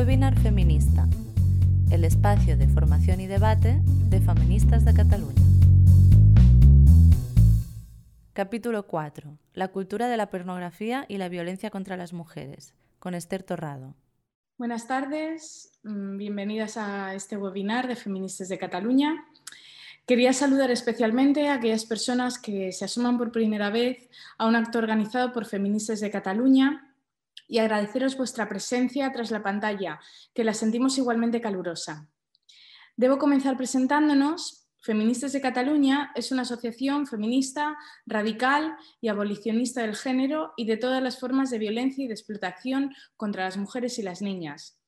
Webinar Feminista, el espacio de formación y debate de feministas de Cataluña. Capítulo 4. La cultura de la pornografía y la violencia contra las mujeres, con Esther Torrado. Buenas tardes, mm, bienvenidas a este webinar de Feministas de Cataluña. Quería saludar especialmente a aquellas personas que se asoman por primera vez a un acto organizado por Feministas de Cataluña y agradeceros vuestra presencia tras la pantalla, que la sentimos igualmente calurosa. Debo comenzar presentándonos. Feministas de Cataluña es una asociación feminista, radical y abolicionista del género y de todas las formas de violencia y de explotación contra las mujeres y las niñas.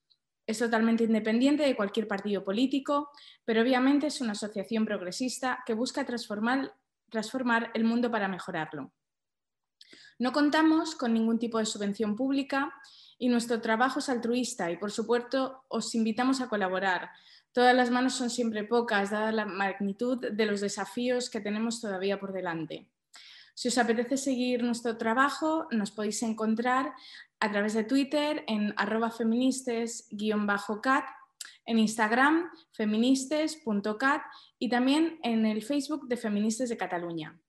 Es totalmente independiente de cualquier partido político, pero obviamente es una asociación progresista que busca transformar, transformar el mundo para mejorarlo. No contamos con ningún tipo de subvención pública y nuestro trabajo es altruista y, por supuesto, os invitamos a colaborar. Todas las manos son siempre pocas, dada la magnitud de los desafíos que tenemos todavía por delante. Si os apetece seguir nuestro trabajo, nos podéis encontrar a través de Twitter en arroba feministes-cat, en Instagram feministes.cat y también en el Facebook de Feministas de Cataluña.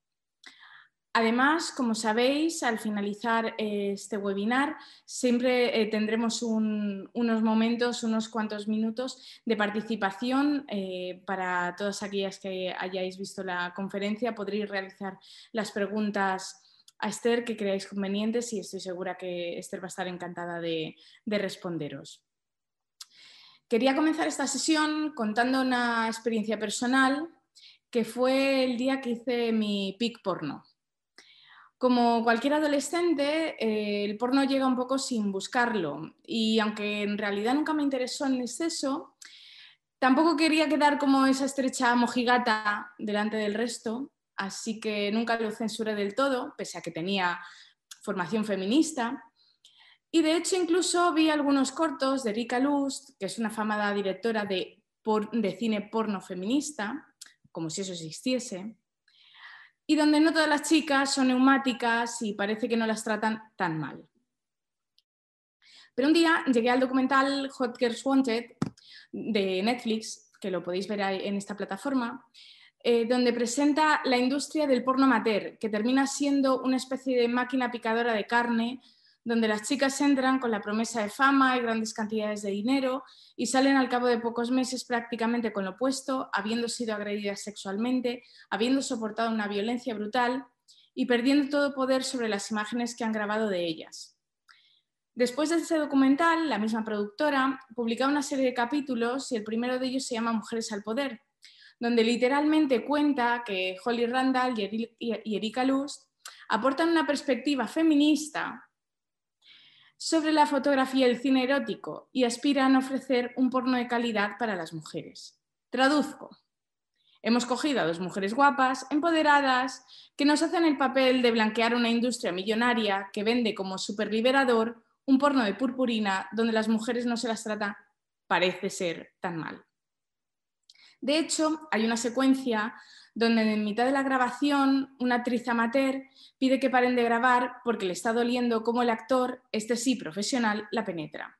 Además, como sabéis, al finalizar eh, este webinar siempre eh, tendremos unos momentos, unos cuantos minutos de participación eh, para todas aquellas que hayáis visto la conferencia. Podréis realizar las preguntas a Esther que creáis convenientes y estoy segura que Esther va a estar encantada de responderos. Quería comenzar esta sesión contando una experiencia personal que fue el día que hice mi pic porno. Como cualquier adolescente, eh, el porno llega un poco sin buscarlo y aunque en realidad nunca me interesó en exceso, tampoco quería quedar como esa estrecha mojigata delante del resto, así que nunca lo censuré del todo, pese a que tenía formación feminista. Y de hecho incluso vi algunos cortos de Erika Lust, que es una famada directora de cine porno feminista, como si eso existiese y donde no todas las chicas son neumáticas y parece que no las tratan tan mal. Pero un día llegué al documental Hot Girls Wanted de Netflix, que lo podéis ver en esta plataforma, eh, donde presenta la industria del porno amateur, que termina siendo una especie de máquina picadora de carne donde las chicas entran con la promesa de fama y grandes cantidades de dinero y salen al cabo de pocos meses prácticamente con lo opuesto, habiendo sido agredidas sexualmente, habiendo soportado una violencia brutal y perdiendo todo poder sobre las imágenes que han grabado de ellas. Después de este documental, la misma productora publica una serie de capítulos y el primero de ellos se llama Mujeres al Poder, donde literalmente cuenta que Holly Randall y Erika Lust aportan una perspectiva feminista sobre la fotografía y el cine erótico y aspiran a ofrecer un porno de calidad para las mujeres. Traduzco. Hemos cogido a dos mujeres guapas, empoderadas, que nos hacen el papel de blanquear una industria millonaria que vende como superliberador un porno de purpurina donde las mujeres no se las trata, parece ser, tan mal. De hecho, hay una secuencia donde en mitad de la grabación una actriz amateur pide que paren de grabar porque le está doliendo cómo el actor, este sí profesional, la penetra.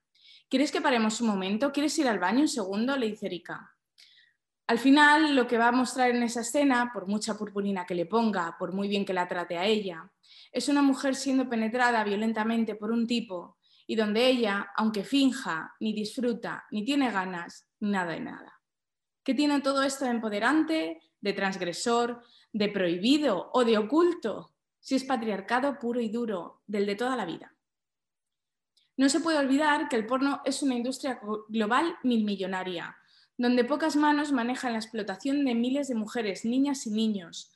¿Quieres que paremos un momento? ¿Quieres ir al baño un segundo? le dice Erika. Al final, lo que va a mostrar en esa escena, por mucha purpurina que le ponga, por muy bien que la trate a ella, es una mujer siendo penetrada violentamente por un tipo y donde ella, aunque finja, ni disfruta, ni tiene ganas, nada de nada. ¿Qué tiene todo esto de empoderante, de transgresor, de prohibido o de oculto, si es patriarcado puro y duro, del de toda la vida. No se puede olvidar que el porno es una industria global milmillonaria, donde pocas manos manejan la explotación de miles de mujeres, niñas y niños,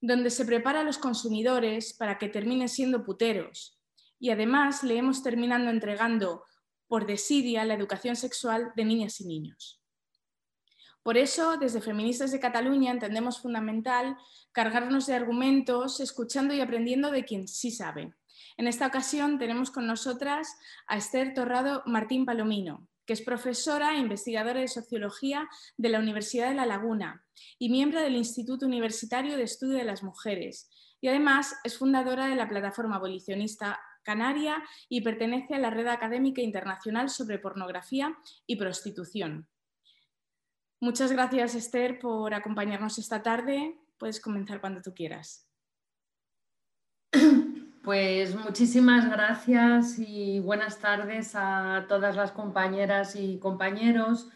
donde se prepara a los consumidores para que terminen siendo puteros. Y además le hemos terminando entregando por desidia la educación sexual de niñas y niños. Por eso, desde Feministas de Cataluña entendemos fundamental cargarnos de argumentos, escuchando y aprendiendo de quien sí sabe. En esta ocasión tenemos con nosotras a Esther Torrado Martín Palomino, que es profesora e investigadora de Sociología de la Universidad de La Laguna y miembro del Instituto Universitario de Estudio de las Mujeres. Y además es fundadora de la plataforma abolicionista canaria y pertenece a la Red Académica Internacional sobre Pornografía y Prostitución. Muchas gracias, Esther, por acompañarnos esta tarde. Puedes comenzar cuando tú quieras. Pues muchísimas gracias y buenas tardes a todas las compañeras y compañeros.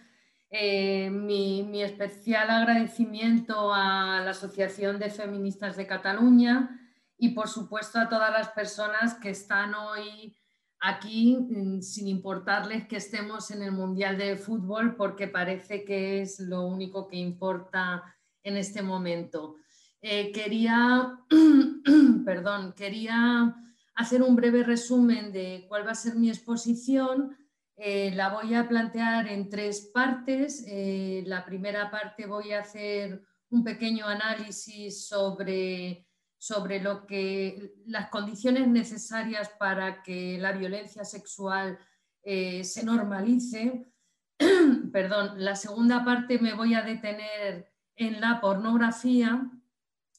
Eh, mi, especial agradecimiento a la Asociación de Feministas de Cataluña y por supuesto a todas las personas que están hoy aquí mm, sin importarles que estemos en el Mundial de Fútbol porque parece que es lo único que importa en este momento. Eh, quería, perdón, quería hacer un breve resumen de cuál va a ser mi exposición. Eh, la voy a plantear en tres partes. Eh, la primera parte voy a hacer un pequeño análisis sobre, sobre lo que, las condiciones necesarias para que la violencia sexual se normalice. Perdón, la segunda parte me voy a detener en la pornografía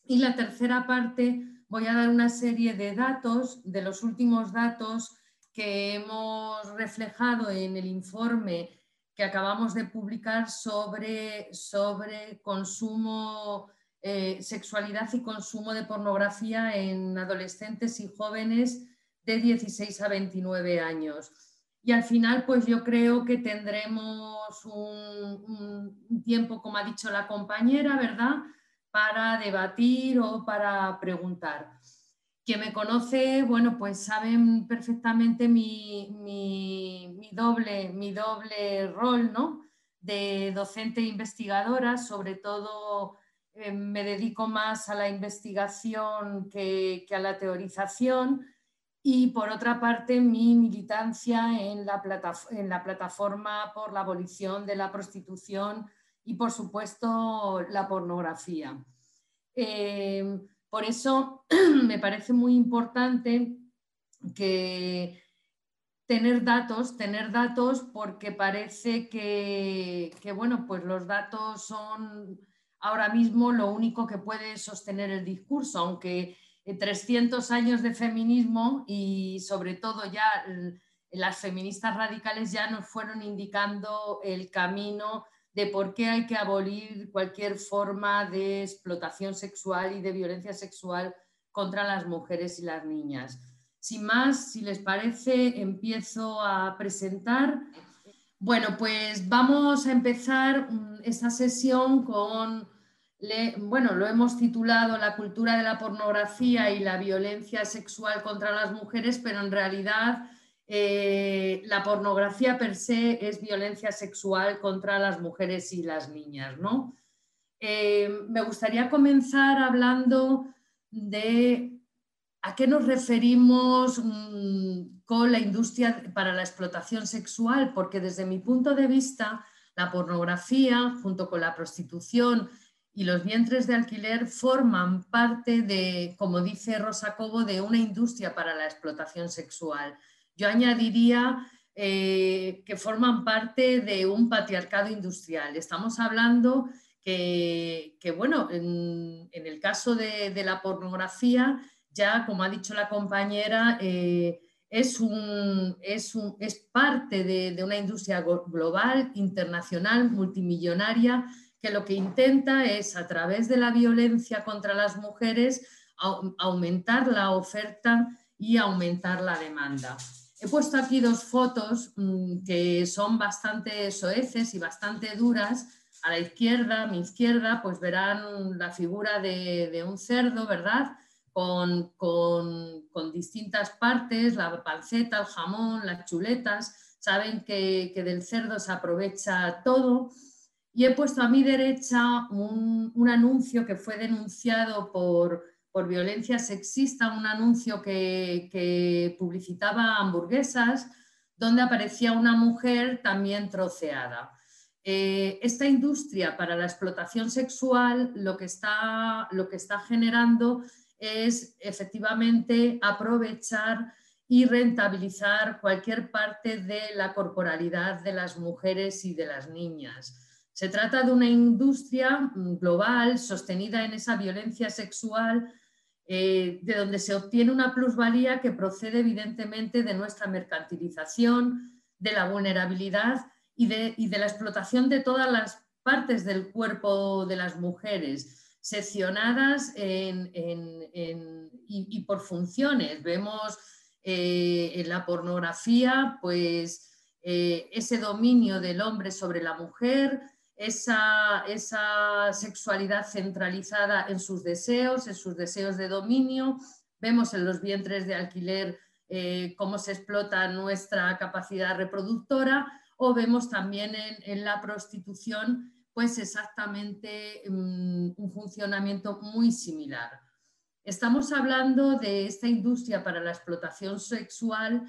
y la tercera parte voy a dar una serie de datos, de los últimos datos que hemos reflejado en el informe que acabamos de publicar sobre, sobre consumo, eh, sexualidad y consumo de pornografía en adolescentes y jóvenes de 16 a 29 años. Y al final, pues yo creo que tendremos un, tiempo, como ha dicho la compañera, ¿verdad? para debatir o para preguntar. Quien me conoce, bueno, pues saben perfectamente mi, doble, mi doble rol, ¿no? De docente e investigadora, sobre todo eh, me dedico más a la investigación que, a la teorización y por otra parte mi militancia en la, en la plataforma por la abolición de la prostitución y por supuesto la pornografía. Eh, por eso me parece muy importante que tener datos, tener datos porque parece que, bueno, pues los datos son ahora mismo lo único que puede sostener el discurso, aunque 300 años de feminismo y sobre todo ya las feministas radicales ya nos fueron indicando el camino de por qué hay que abolir cualquier forma de explotación sexual y de violencia sexual contra las mujeres y las niñas. Sin más, si les parece, empiezo a presentar. Bueno, pues vamos a empezar mm, esta sesión con, bueno, lo hemos titulado La cultura de la pornografía y la violencia sexual contra las mujeres, pero en realidad eh, la pornografía per se es violencia sexual contra las mujeres y las niñas, ¿no? Eh, me gustaría comenzar hablando de a qué nos referimos mm, con la industria para la explotación sexual, porque desde mi punto de vista, la pornografía, junto con la prostitución y los vientres de alquiler, forman parte de, como dice Rosa Cobo, de una industria para la explotación sexual. Yo añadiría eh, que forman parte de un patriarcado industrial. Estamos hablando que, bueno, en, el caso de, la pornografía, ya como ha dicho la compañera, eh, es, es, parte de, de, una industria global, internacional, multimillonaria, que lo que intenta es, a través de la violencia contra las mujeres, aumentar la oferta y aumentar la demanda. He puesto aquí dos fotos mm, que son bastante soeces y bastante duras. A la izquierda, a mi izquierda, pues verán la figura de, un cerdo, ¿verdad? Con, distintas partes, la panceta, el jamón, las chuletas. Saben que, del cerdo se aprovecha todo. Y he puesto a mi derecha un anuncio que fue denunciado por, por violencia sexista, un anuncio que, publicitaba hamburguesas donde aparecía una mujer también troceada. Eh, esta industria para la explotación sexual lo que, está, lo que está generando es efectivamente aprovechar y rentabilizar cualquier parte de la corporalidad de las mujeres y de las niñas. Se trata de una industria global sostenida en esa violencia sexual eh, de donde se obtiene una plusvalía que procede evidentemente de nuestra mercantilización, de la vulnerabilidad y de, la explotación de todas las partes del cuerpo de las mujeres, seccionadas y, por funciones. Vemos eh, en la pornografía, pues, eh, ese dominio del hombre sobre la mujer, esa, sexualidad centralizada en sus deseos, en sus deseos de dominio. Vemos en los vientres de alquiler eh, cómo se explota nuestra capacidad reproductora o vemos también en, la prostitución pues exactamente mm, un funcionamiento muy similar. Estamos hablando de esta industria para la explotación sexual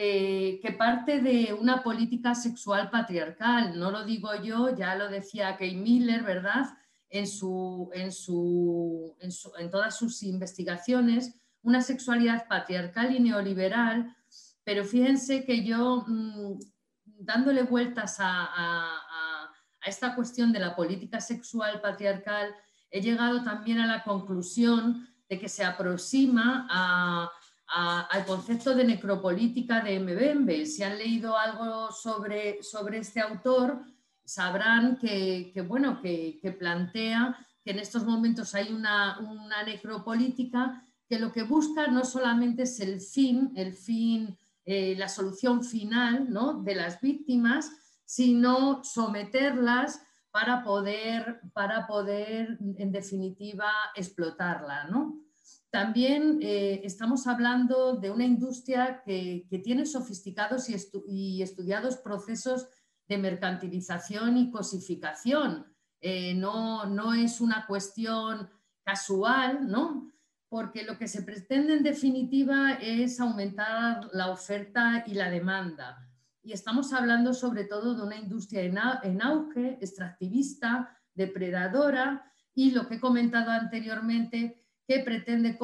eh, que parte de una política sexual patriarcal. No lo digo yo, ya lo decía Kay Miller, ¿verdad? En, su, en, su, en, todas sus investigaciones, una sexualidad patriarcal y neoliberal, pero fíjense que yo, mm, dándole vueltas a, a, esta cuestión de la política sexual patriarcal, he llegado también a la conclusión de que se aproxima a al concepto de necropolítica de Mbembe. Si han leído algo sobre, sobre este autor, sabrán que, bueno, que, plantea que en estos momentos hay una, necropolítica que lo que busca no solamente es el fin, el fin, eh, la solución final ¿no? de las víctimas, sino someterlas para poder, para poder, en definitiva, explotarla. ¿no? También eh, estamos hablando de una industria que, tiene sofisticados y, estudiados procesos de mercantilización y cosificación. Eh, no, es una cuestión casual, ¿no? porque lo que se pretende en definitiva es aumentar la oferta y la demanda. Y estamos hablando sobre todo de una industria en auge, extractivista, depredadora y lo que he comentado anteriormente, que pretende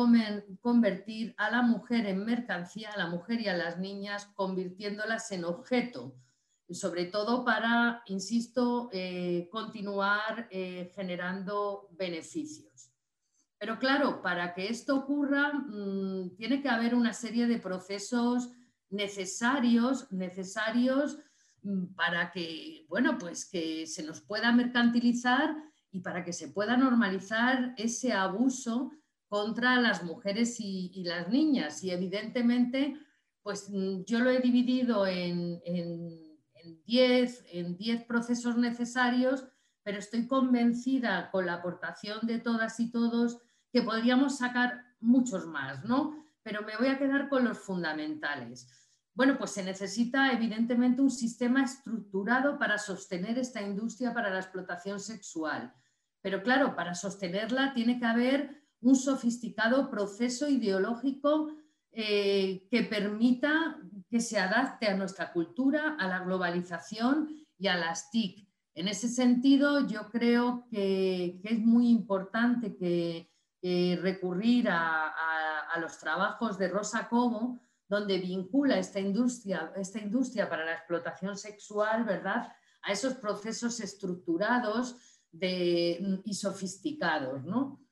convertir a la mujer en mercancía, a la mujer y a las niñas, convirtiéndolas en objeto, sobre todo para, insisto, eh, continuar eh, generando beneficios. Pero claro, para que esto ocurra, mm, tiene que haber una serie de procesos necesarios, necesarios mm, para que, bueno, pues que se nos pueda mercantilizar y para que se pueda normalizar ese abuso contra las mujeres y, las niñas. Y evidentemente, pues mm, yo lo he dividido en 10 en, diez procesos necesarios, pero estoy convencida con la aportación de todas y todos que podríamos sacar muchos más, ¿no? Pero me voy a quedar con los fundamentales. Bueno, pues se necesita evidentemente un sistema estructurado para sostener esta industria para la explotación sexual. Pero claro, para sostenerla tiene que haber un sofisticado proceso ideológico eh, que permita que se adapte a nuestra cultura, a la globalización y a las TIC. En ese sentido, yo creo que, es muy importante que, recurrir a, los trabajos de Rosa Cobo, donde vincula esta industria, esta industria para la explotación sexual, ¿verdad?, a esos procesos estructurados y sofisticados, ¿no?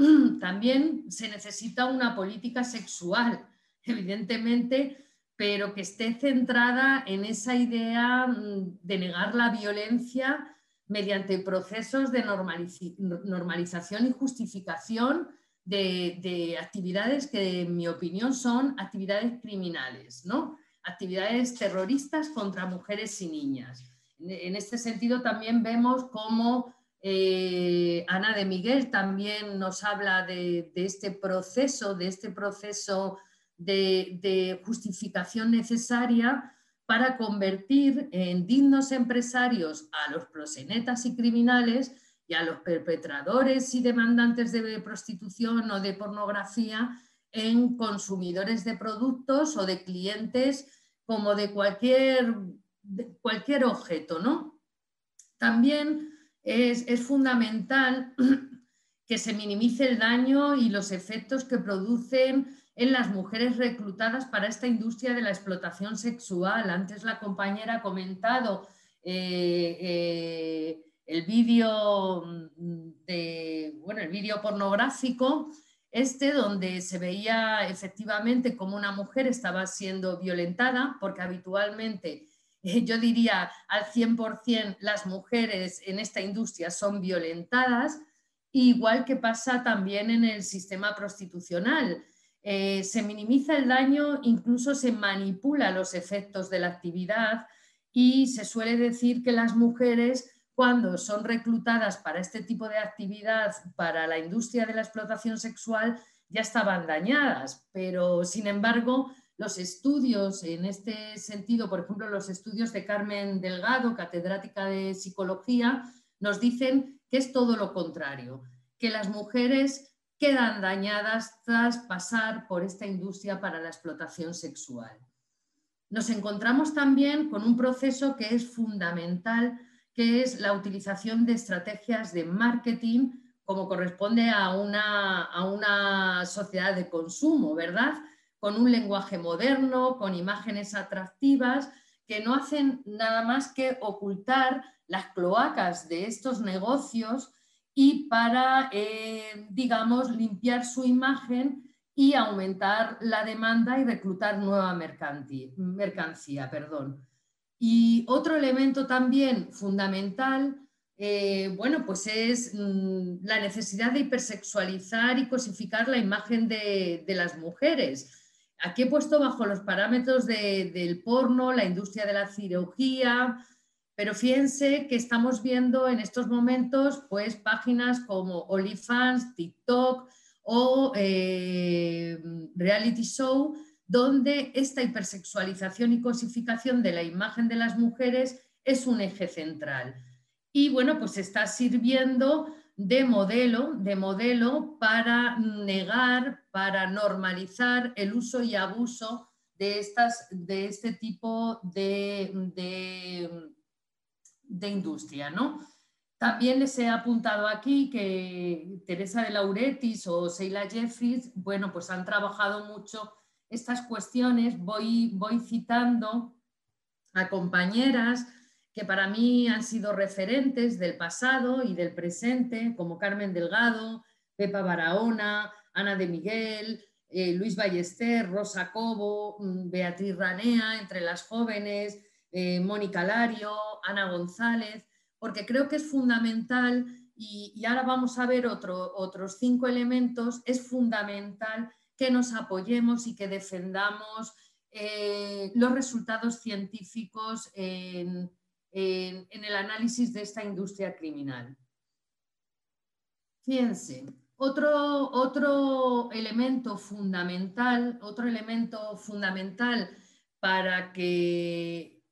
También se necesita una política sexual, evidentemente, pero que esté centrada en esa idea mm, de negar la violencia mediante procesos de normalización y justificación de, actividades que, en mi opinión, son actividades criminales, ¿no? actividades terroristas contra mujeres y niñas. En este sentido, también vemos cómo eh, Ana de Miguel también nos habla de, este proceso, de este proceso de, justificación necesaria para convertir en dignos empresarios a los prosenetas y criminales y a los perpetradores y demandantes de prostitución o de pornografía en consumidores de productos o de clientes como de cualquier, de cualquier objeto, ¿no? También es, fundamental que se minimice el daño y los efectos que producen en las mujeres reclutadas para esta industria de la explotación sexual. Antes la compañera ha comentado eh, eh, el vídeo bueno, el vídeo pornográfico. Este donde se veía efectivamente como una mujer estaba siendo violentada, porque habitualmente, yo diría al 100% las mujeres en esta industria son violentadas, igual que pasa también en el sistema prostitucional. Eh, se minimiza el daño, incluso se manipula los efectos de la actividad y se suele decir que las mujeres cuando son reclutadas para este tipo de actividad, para la industria de la explotación sexual, ya estaban dañadas, pero sin embargo los estudios en este sentido, por ejemplo, los estudios de Carmen Delgado, catedrática de psicología, nos dicen que es todo lo contrario, que las mujeres quedan dañadas tras pasar por esta industria para la explotación sexual. Nos encontramos también con un proceso que es fundamental que es la utilización de estrategias de marketing como corresponde a una, a una sociedad de consumo, ¿verdad? Con un lenguaje moderno, con imágenes atractivas, que no hacen nada más que ocultar las cloacas de estos negocios y para, eh, digamos, limpiar su imagen y aumentar la demanda y reclutar nueva mercancía. Perdón. Y otro elemento también fundamental, eh, bueno, pues es mm, la necesidad de hipersexualizar y cosificar la imagen de, las mujeres. Aquí he puesto bajo los parámetros del porno, la industria de la cirugía, pero fíjense que estamos viendo en estos momentos pues páginas como OnlyFans, TikTok o eh, Reality Show donde esta hipersexualización y cosificación de la imagen de las mujeres es un eje central. Y bueno, pues está sirviendo de modelo, de modelo para negar, para normalizar el uso y abuso de, estas, de este tipo de, de, industria. ¿no? También les he apuntado aquí que Teresa de Lauretis o Sheila Jeffries, bueno, pues han trabajado mucho estas cuestiones voy, voy citando a compañeras que para mí han sido referentes del pasado y del presente, como Carmen Delgado, Pepa Barahona, Ana de Miguel, eh, Luis Ballester, Rosa Cobo, mm, Beatriz Ranea, entre las jóvenes, eh, Mónica Lario, Ana González, porque creo que es fundamental, y, ahora vamos a ver otro, otros cinco elementos, es fundamental que nos apoyemos y que defendamos eh, los resultados científicos en, el análisis de esta industria criminal. Fíjense, otro, otro elemento fundamental, otro elemento fundamental para que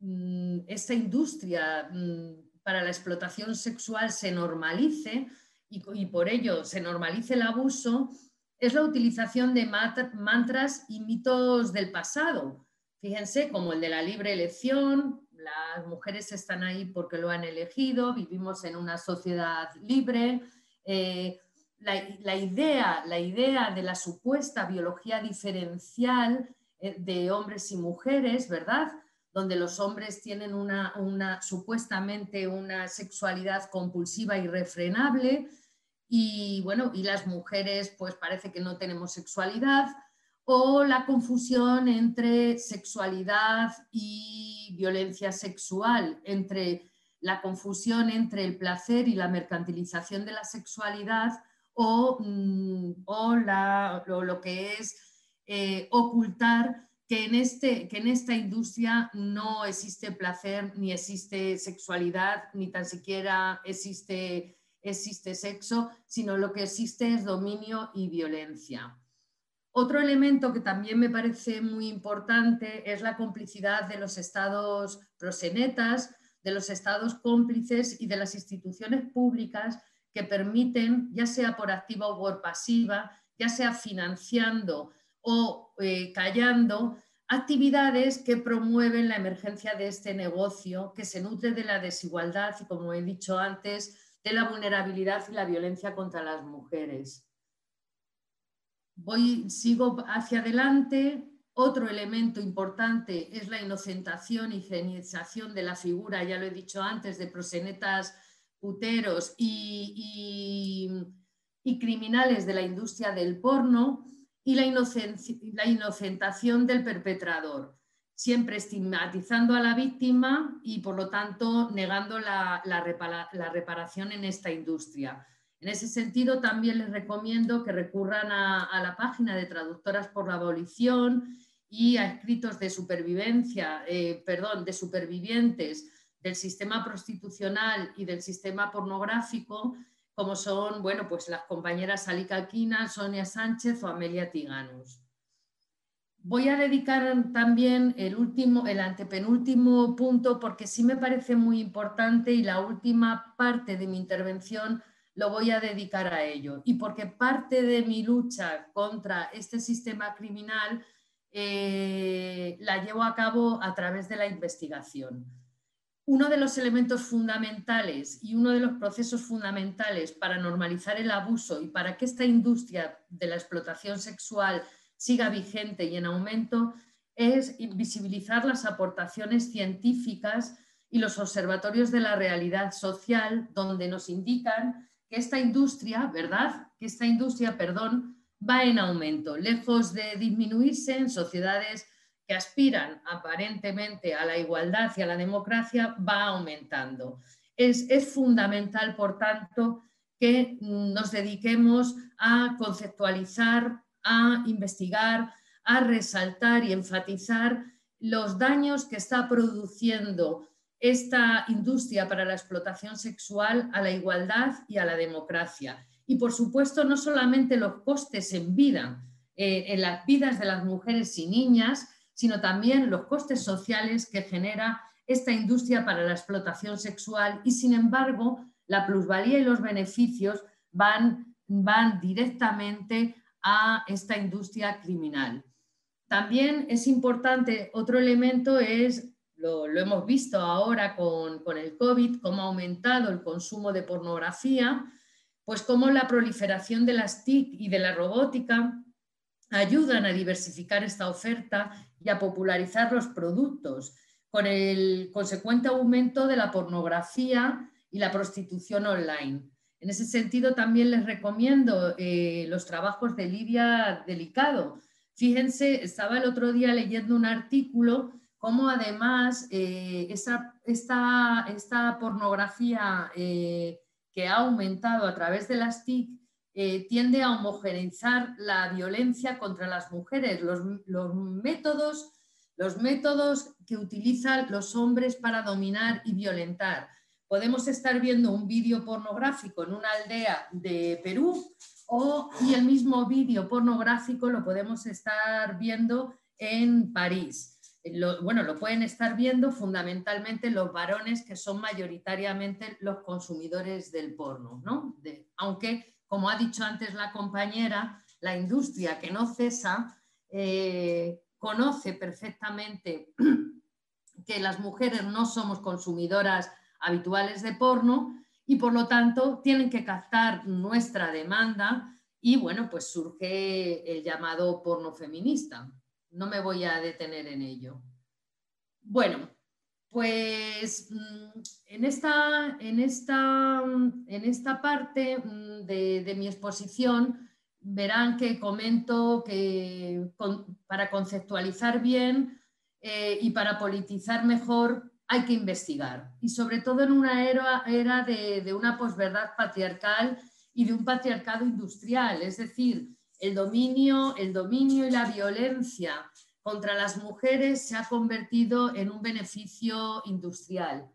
mm, esta industria mm, para la explotación sexual se normalice y por ello se normalice el abuso es la utilización de mantras y mitos del pasado. Fíjense, como el de la libre elección, las mujeres están ahí porque lo han elegido, vivimos en una sociedad libre. Eh, la, idea, la idea de la supuesta biología diferencial eh, de hombres y mujeres, ¿verdad? Donde los hombres tienen una, una supuestamente una sexualidad compulsiva y refrenable, y bueno, y las mujeres pues parece que no tenemos sexualidad o la confusión entre sexualidad y violencia sexual, entre la confusión entre el placer y la mercantilización de la sexualidad o, mm, lo que es eh, ocultar que en, este, que en esta industria no existe placer, ni existe sexualidad, ni tan siquiera existe existe sexo, sino lo que existe es dominio y violencia. Otro elemento que también me parece muy importante es la complicidad de los estados prosenetas, de los estados cómplices y de las instituciones públicas que permiten, ya sea por activa o por pasiva, ya sea financiando o eh, callando, actividades que promueven la emergencia de este negocio que se nutre de la desigualdad y, como he dicho antes, de la vulnerabilidad y la violencia contra las mujeres. Voy, sigo hacia adelante. Otro elemento importante es la inocentación y genización de la figura, ya lo he dicho antes, de prosenetas puteros y, criminales de la industria del porno y la inocentación del perpetrador, siempre estigmatizando a la víctima y por lo tanto negando la, reparación en esta industria. En ese sentido, también les recomiendo que recurran a, la página de Traductoras por la Abolición y a escritos de supervivencia, eh, perdón, de supervivientes del sistema prostitucional y del sistema pornográfico como son, bueno, pues las compañeras Alika Quina, Sonia Sánchez o Amelia Tiganus. Voy a dedicar también el último, el antepenúltimo punto porque sí me parece muy importante y la última parte de mi intervención lo voy a dedicar a ello. Y porque parte de mi lucha contra este sistema criminal eh, la llevo a cabo a través de la investigación uno de los elementos fundamentales y uno de los procesos fundamentales para normalizar el abuso y para que esta industria de la explotación sexual siga vigente y en aumento es visibilizar las aportaciones científicas y los observatorios de la realidad social donde nos indican que esta industria, ¿verdad? Que esta industria, perdón, va en aumento, lejos de disminuirse en sociedades que aspiran aparentemente a la igualdad y a la democracia va aumentando. Es, fundamental, por tanto, que nos dediquemos a conceptualizar, a investigar, a resaltar y enfatizar los daños que está produciendo esta industria para la explotación sexual a la igualdad y a la democracia. Y por supuesto, no solamente los costes en vida, eh, en las vidas de las mujeres y niñas, sino también los costes sociales que genera esta industria para la explotación sexual y, sin embargo, la plusvalía y los beneficios van, van directamente a esta industria criminal. También es importante, otro elemento es, lo, hemos visto ahora con, con, el COVID, cómo ha aumentado el consumo de pornografía, pues cómo la proliferación de las TIC y de la robótica ayudan a diversificar esta oferta y a popularizar los productos, con el consecuente aumento de la pornografía y la prostitución online. En ese sentido, también les recomiendo eh, los trabajos de Lidia Delicado. Fíjense, estaba el otro día leyendo un artículo cómo además eh, esta, esta, pornografía eh, que ha aumentado a través de las TIC eh, tiende a homogeneizar la violencia contra las mujeres, los, métodos, los métodos que utilizan los hombres para dominar y violentar. Podemos estar viendo un vídeo pornográfico en una aldea de Perú o, y el mismo vídeo pornográfico lo podemos estar viendo en París. Bueno, lo pueden estar viendo fundamentalmente los varones que son mayoritariamente los consumidores del porno, ¿no? aunque como ha dicho antes la compañera, la industria que no cesa eh, conoce perfectamente que las mujeres no somos consumidoras habituales de porno y por lo tanto tienen que captar nuestra demanda y bueno, pues surge el llamado porno feminista. No me voy a detener en ello. Bueno, pues mm, en esta, en esta, en esta parte mm, de, mi exposición verán que comento que para conceptualizar bien eh, y para politizar mejor hay que investigar. Y sobre todo en una era, era de, de una posverdad patriarcal y de un patriarcado industrial, es decir, el dominio, el dominio y la violencia contra las mujeres se ha convertido en un beneficio industrial.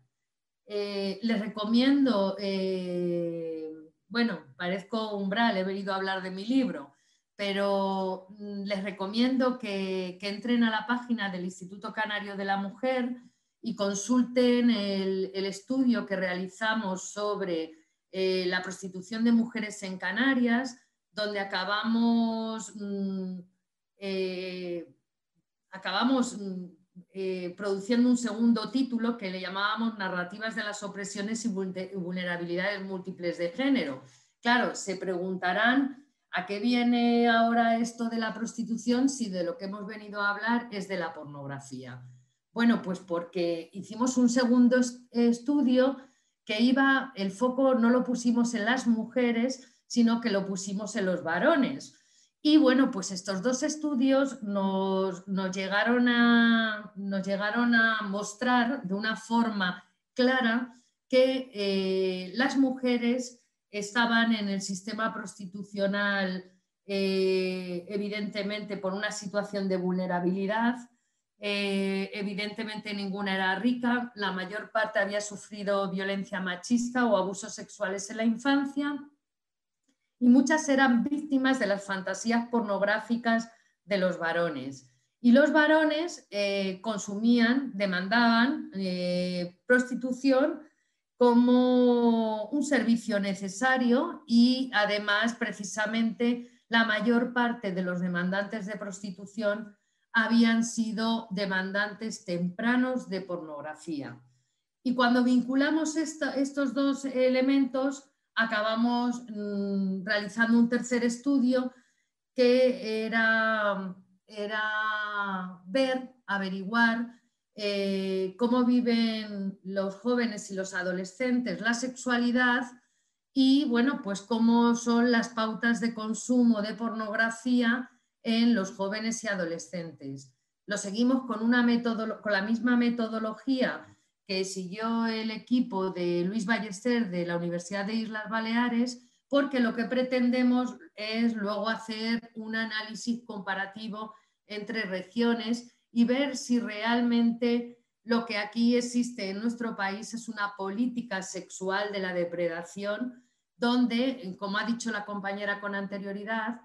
Eh, les recomiendo, eh, bueno, parezco umbral, he venido a hablar de mi libro, pero mm, les recomiendo que, entren a la página del Instituto Canario de la Mujer y consulten el, estudio que realizamos sobre eh, la prostitución de mujeres en Canarias, donde acabamos mm, acabamos mm, eh, produciendo un segundo título que le llamábamos Narrativas de las opresiones y vulnerabilidades múltiples de género. Claro, se preguntarán a qué viene ahora esto de la prostitución si de lo que hemos venido a hablar es de la pornografía. Bueno, pues porque hicimos un segundo estudio que iba, el foco no lo pusimos en las mujeres, sino que lo pusimos en los varones. Y bueno, pues estos dos estudios nos, llegaron, a, nos llegaron a mostrar de una forma clara que eh, las mujeres estaban en el sistema prostitucional eh, evidentemente por una situación de vulnerabilidad, eh, evidentemente ninguna era rica, la mayor parte había sufrido violencia machista o abusos sexuales en la infancia y muchas eran víctimas de las fantasías pornográficas de los varones. Y los varones eh, consumían, demandaban prostitución como un servicio necesario y además precisamente la mayor parte de los demandantes de prostitución habían sido demandantes tempranos de pornografía. Y cuando vinculamos estos dos elementos, acabamos mm, realizando un tercer estudio que era, ver, averiguar eh, cómo viven los jóvenes y los adolescentes la sexualidad y bueno, pues cómo son las pautas de consumo de pornografía en los jóvenes y adolescentes. Lo seguimos con, una con la misma metodología que siguió el equipo de Luis Ballester de la Universidad de Islas Baleares, porque lo que pretendemos es luego hacer un análisis comparativo entre regiones y ver si realmente lo que aquí existe en nuestro país es una política sexual de la depredación donde, como ha dicho la compañera con anterioridad,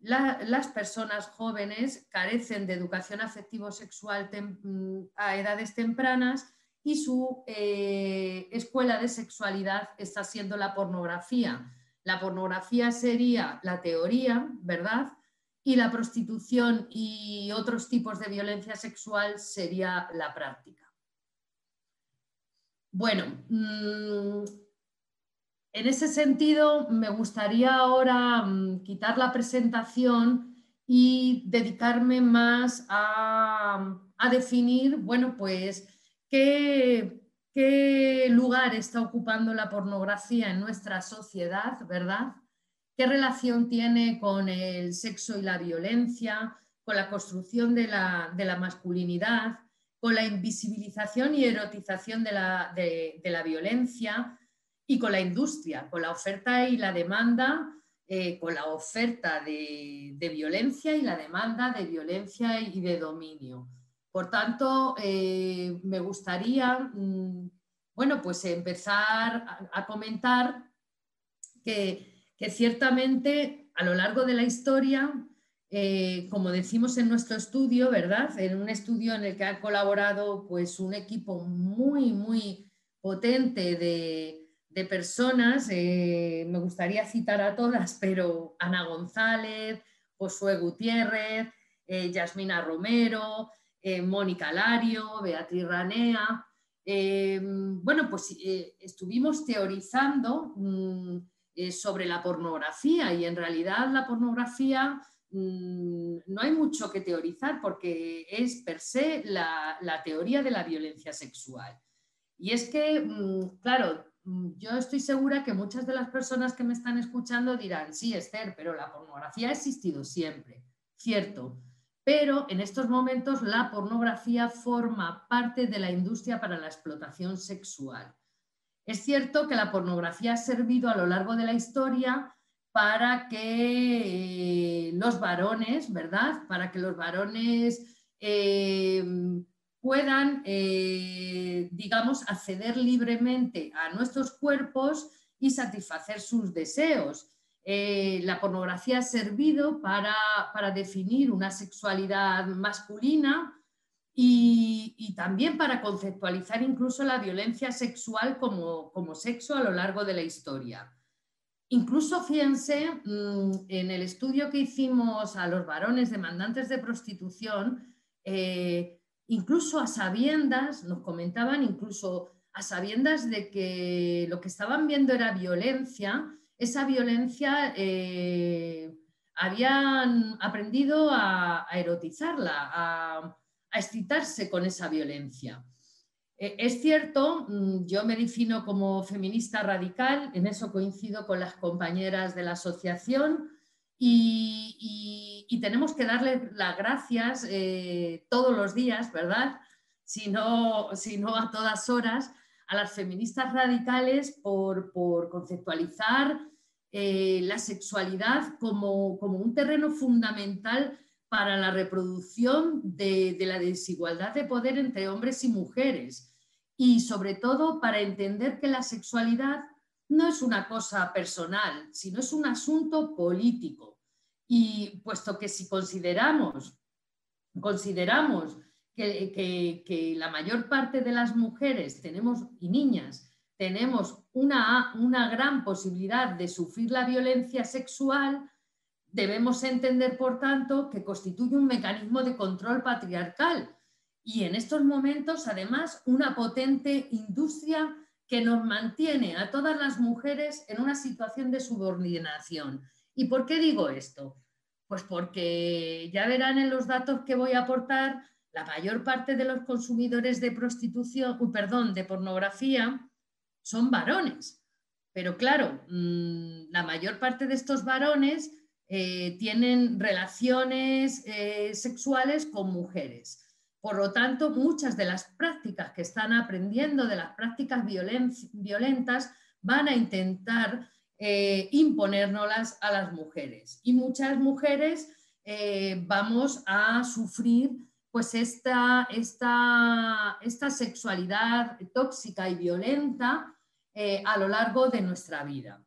las personas jóvenes carecen de educación afectivo-sexual mm, a edades tempranas y su eh, escuela de sexualidad está siendo la pornografía. La pornografía sería la teoría, ¿verdad? Y la prostitución y otros tipos de violencia sexual sería la práctica. Bueno, mm, en ese sentido, me gustaría ahora mm, quitar la presentación y dedicarme más a, definir, bueno, pues qué, lugar está ocupando la pornografía en nuestra sociedad, ¿verdad? ¿Qué relación tiene con el sexo y la violencia, con la construcción de la, masculinidad, con la invisibilización y erotización de la violencia? y con la industria, con la oferta y la demanda, eh, con la oferta de, violencia y la demanda de violencia y de dominio. Por tanto, eh, me gustaría, mm, bueno, pues empezar a, comentar que, ciertamente a lo largo de la historia, eh, como decimos en nuestro estudio, ¿verdad? En un estudio en el que ha colaborado pues un equipo muy, muy potente de, personas, eh, me gustaría citar a todas, pero Ana González, Josué Gutiérrez, Yasmina Romero, eh, Mónica Lario, Beatriz Ranea. bueno, pues estuvimos teorizando mm, sobre la pornografía y en realidad la pornografía mm, no hay mucho que teorizar porque es per se la, teoría de la violencia sexual. Y es que, mm, claro, yo estoy segura que muchas de las personas que me están escuchando dirán, sí, Esther, pero la pornografía ha existido siempre, cierto, pero en estos momentos la pornografía forma parte de la industria para la explotación sexual. Es cierto que la pornografía ha servido a lo largo de la historia para que eh, los varones, ¿verdad? Para que los varones eh, puedan, eh, digamos, acceder libremente a nuestros cuerpos y satisfacer sus deseos. Eh, la pornografía ha servido para, definir una sexualidad masculina y, también para conceptualizar incluso la violencia sexual como, sexo a lo largo de la historia. Incluso, fíjense, mm, en el estudio que hicimos a los varones demandantes de prostitución, eh, incluso a sabiendas, nos comentaban incluso a sabiendas de que lo que estaban viendo era violencia, esa violencia eh, habían aprendido a, erotizarla, a, excitarse con esa violencia. Eh, es cierto, mm, yo me defino como feminista radical, en eso coincido con las compañeras de la asociación y, tenemos que darle las gracias eh, todos los días, ¿verdad? Si no, a todas horas, a las feministas radicales por, conceptualizar eh, la sexualidad como, un terreno fundamental para la reproducción de, la desigualdad de poder entre hombres y mujeres y sobre todo para entender que la sexualidad no es una cosa personal, sino es un asunto político. Y puesto que si consideramos, consideramos que, la mayor parte de las mujeres tenemos, y niñas tenemos una, una gran posibilidad de sufrir la violencia sexual, debemos entender, por tanto, que constituye un mecanismo de control patriarcal y en estos momentos, además, una potente industria que nos mantiene a todas las mujeres en una situación de subordinación. ¿Y por qué digo esto? Pues porque ya verán en los datos que voy a aportar, la mayor parte de los consumidores de prostitución, perdón, de pornografía son varones. Pero claro, mm, la mayor parte de estos varones eh, tienen relaciones eh, sexuales con mujeres. Por lo tanto, muchas de las prácticas que están aprendiendo, de las prácticas violentas, van a intentar eh, imponérnoslas a las mujeres. Y muchas mujeres eh, vamos a sufrir pues esta, esta, esta sexualidad tóxica y violenta eh, a lo largo de nuestra vida.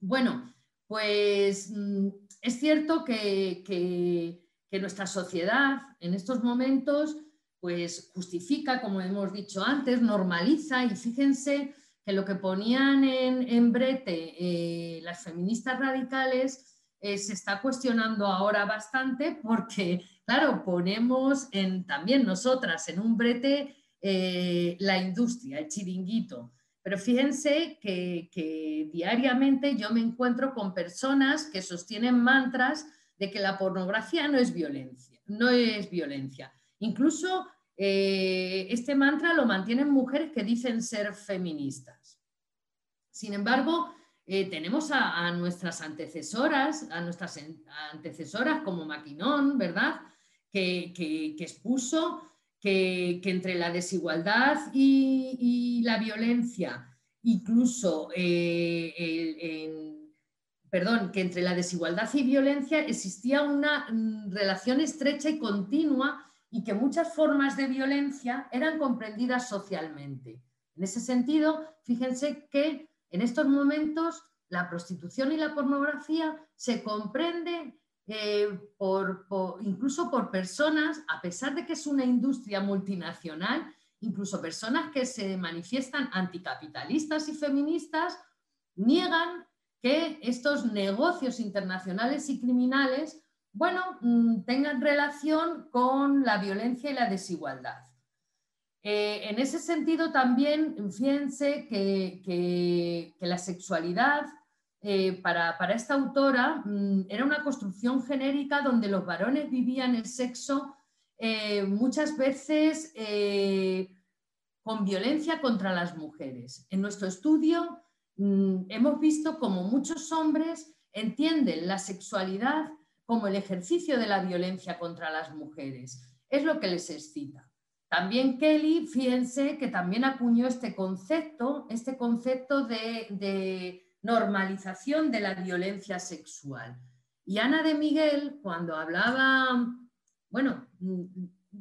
Bueno, pues mm, es cierto que que nuestra sociedad en estos momentos pues justifica, como hemos dicho antes, normaliza y fíjense que lo que ponían en, brete eh, las feministas radicales eh, se está cuestionando ahora bastante porque, claro, ponemos en, también nosotras en un brete eh, la industria, el chiringuito. Pero fíjense que diariamente yo me encuentro con personas que sostienen mantras de que la pornografía no es violencia, no es violencia. Incluso eh, este mantra lo mantienen mujeres que dicen ser feministas. Sin embargo, eh, tenemos a, nuestras antecesoras, a nuestras antecesoras como Maquinón, ¿verdad? Que, expuso que, entre la desigualdad y, la violencia, incluso eh, perdón, que entre la desigualdad y violencia existía una mm, relación estrecha y continua y que muchas formas de violencia eran comprendidas socialmente. En ese sentido, fíjense que en estos momentos la prostitución y la pornografía se comprende eh, por, incluso por personas, a pesar de que es una industria multinacional, incluso personas que se manifiestan anticapitalistas y feministas, niegan que estos negocios internacionales y criminales, bueno, mm, tengan relación con la violencia y la desigualdad. Eh, en ese sentido también, fíjense que, la sexualidad eh, para, esta autora mm, era una construcción genérica donde los varones vivían el sexo eh, muchas veces con violencia contra las mujeres. En nuestro estudio Mm, hemos visto como muchos hombres entienden la sexualidad como el ejercicio de la violencia contra las mujeres. Es lo que les excita. También Kelly, fíjense que también acuñó este concepto, este concepto de, normalización de la violencia sexual. Y Ana de Miguel, cuando hablaba, bueno,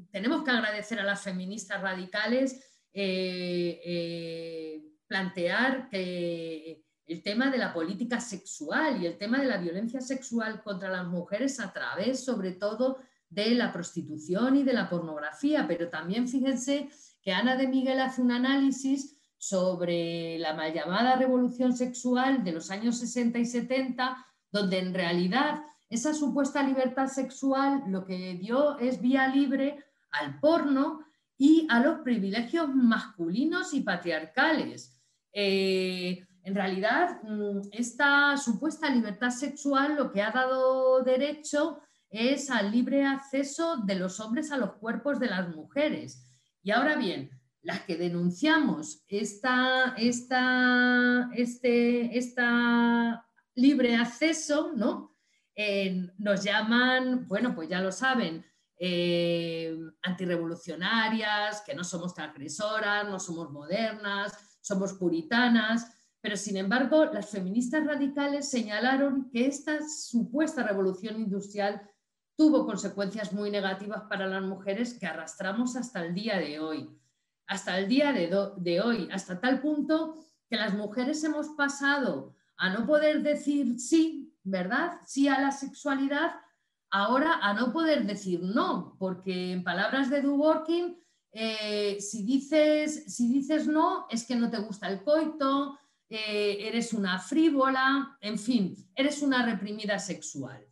tenemos que agradecer a las feministas radicales eh, eh, plantear que el tema de la política sexual y el tema de la violencia sexual contra las mujeres a través, sobre todo, de la prostitución y de la pornografía. Pero también fíjense que Ana de Miguel hace un análisis sobre la mal llamada revolución sexual de los años 60 y 70, donde en realidad esa supuesta libertad sexual lo que dio es vía libre al porno y a los privilegios masculinos y patriarcales. Eh, en realidad, mm, esta supuesta libertad sexual lo que ha dado derecho es al libre acceso de los hombres a los cuerpos de las mujeres. Y ahora bien, las que denunciamos esta, esta, este, esta libre acceso, ¿no? Eh, nos llaman, bueno, pues ya lo saben, eh, antirrevolucionarias, que no somos transgresoras, no somos modernas, somos puritanas, pero sin embargo las feministas radicales señalaron que esta supuesta revolución industrial tuvo consecuencias muy negativas para las mujeres que arrastramos hasta el día de hoy. Hasta el día de, hoy, hasta tal punto que las mujeres hemos pasado a no poder decir sí, ¿verdad? Sí a la sexualidad, ahora a no poder decir no, porque en palabras de Duworkin, eh, si, dices, si dices no, es que no te gusta el coito, eh, eres una frívola, en fin, eres una reprimida sexual.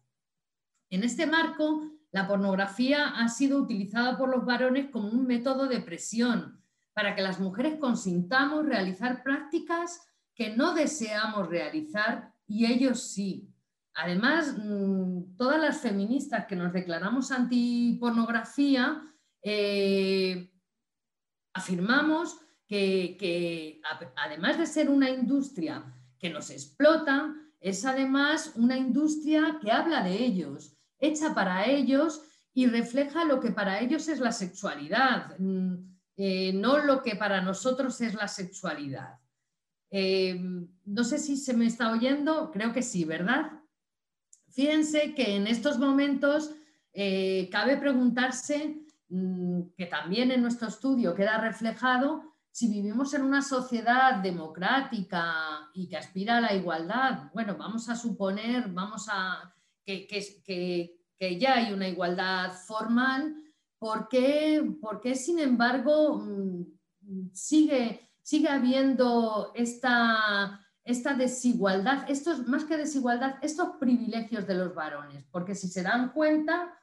En este marco, la pornografía ha sido utilizada por los varones como un método de presión para que las mujeres consintamos realizar prácticas que no deseamos realizar y ellos sí. Además, mm, todas las feministas que nos declaramos antipornografía, eh, afirmamos que, que, además de ser una industria que nos explota, es además una industria que habla de ellos, hecha para ellos y refleja lo que para ellos es la sexualidad, mm, eh, no lo que para nosotros es la sexualidad. Eh, no sé si se me está oyendo, creo que sí, ¿verdad? Fíjense que en estos momentos eh, cabe preguntarse, mm, que también en nuestro estudio queda reflejado, si vivimos en una sociedad democrática y que aspira a la igualdad. Bueno, vamos a suponer, vamos a que, ya hay una igualdad formal, ¿por qué, sin embargo mm, sigue, sigue habiendo esta, esta desigualdad, estos, más que desigualdad, estos privilegios de los varones? Porque si se dan cuenta,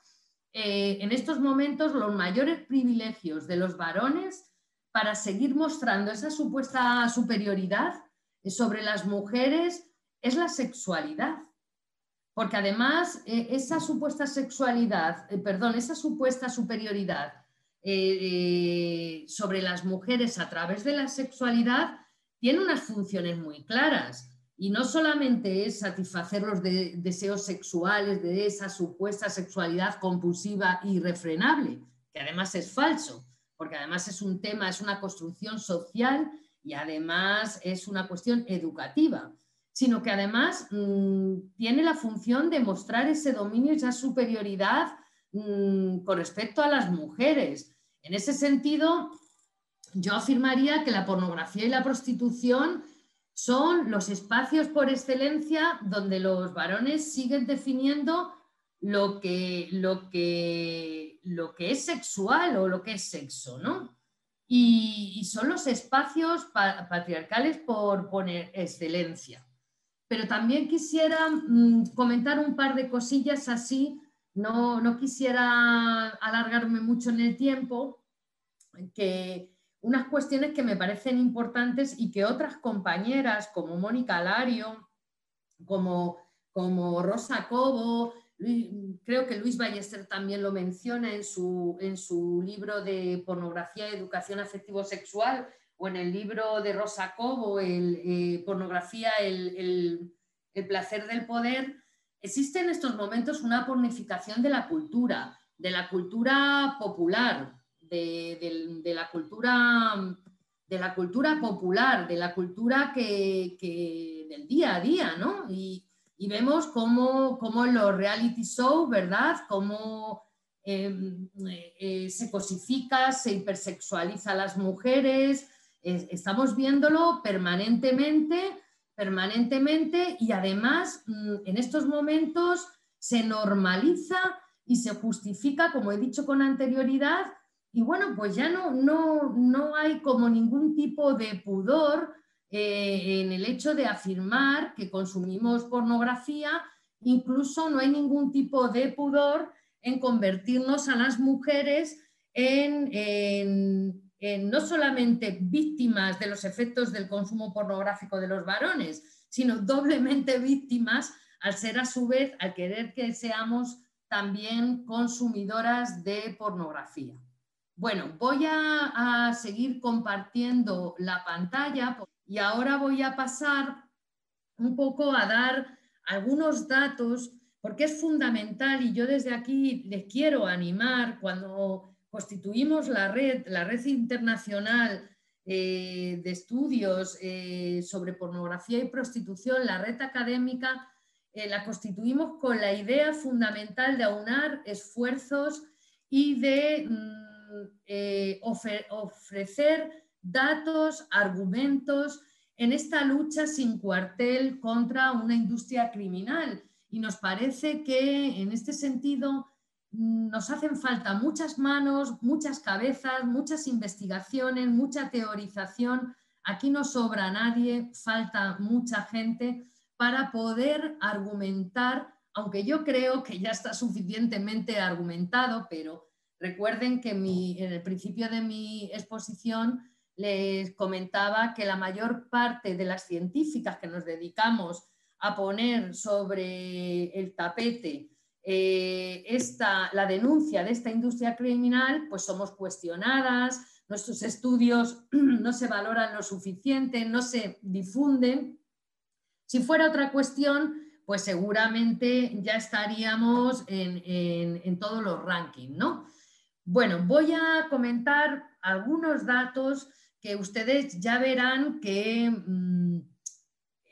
eh, en estos momentos los mayores privilegios de los varones para seguir mostrando esa supuesta superioridad sobre las mujeres es la sexualidad. Porque además eh, esa supuesta sexualidad, eh, perdón, esa supuesta superioridad eh, sobre las mujeres a través de la sexualidad tiene unas funciones muy claras. Y no solamente es satisfacer los deseos sexuales de esa supuesta sexualidad compulsiva y irrefrenable, que además es falso, porque además es un tema, es una construcción social y además es una cuestión educativa sino que además mm, tiene la función de mostrar ese dominio esa superioridad mm, con respecto a las mujeres. En ese sentido, yo afirmaría que la pornografía y la prostitución son los espacios por excelencia donde los varones siguen definiendo lo que es sexual o lo que es sexo, ¿no? Y, son los espacios patriarcales por poner excelencia pero también quisiera mm, comentar un par de cosillas así, no, no quisiera alargarme mucho en el tiempo, que unas cuestiones que me parecen importantes y que otras compañeras como Mónica Lario, como, como Rosa Cobo, creo que Luis Ballester también lo menciona en su, en su libro de pornografía y educación afectivo-sexual, o en el libro de Rosa Cobo, el, eh, Pornografía, el, placer del poder, existe en estos momentos una pornificación de la cultura, de la cultura popular, de, la cultura de la cultura popular, de la cultura que, del día a día, ¿no? Y, vemos cómo, cómo, los reality shows, ¿verdad? Cómo em, eh, se cosifica, se hipersexualiza a las mujeres, estamos viéndolo permanentemente, permanentemente y además mm, en estos momentos se normaliza y se justifica, como he dicho con anterioridad, y bueno, pues ya no, no, no hay como ningún tipo de pudor eh, en el hecho de afirmar que consumimos pornografía, incluso no hay ningún tipo de pudor en convertirnos a las mujeres en, no solamente víctimas de los efectos del consumo pornográfico de los varones, sino doblemente víctimas al ser a su vez, al querer que seamos también consumidoras de pornografía. Bueno, voy a, seguir compartiendo la pantalla y ahora voy a pasar un poco a dar algunos datos porque es fundamental y yo desde aquí les quiero animar cuando constituimos la red, la red internacional eh, de estudios eh, sobre pornografía y prostitución, la red académica, eh, la constituimos con la idea fundamental de aunar esfuerzos y de mm, ofrecer datos, argumentos en esta lucha sin cuartel contra una industria criminal. Y nos parece que en este sentido nos hacen falta muchas manos, muchas cabezas, muchas investigaciones, mucha teorización. Aquí no sobra nadie, falta mucha gente para poder argumentar, aunque yo creo que ya está suficientemente argumentado, pero recuerden que en el principio de mi exposición les comentaba que la mayor parte de las científicas que nos dedicamos a poner sobre el tapete eh, esta, la denuncia de esta industria criminal, pues somos cuestionadas, nuestros estudios no se valoran lo suficiente, no se difunden. Si fuera otra cuestión, pues seguramente ya estaríamos en, todos los rankings, ¿no? Bueno, voy a comentar algunos datos que ustedes ya verán que mm,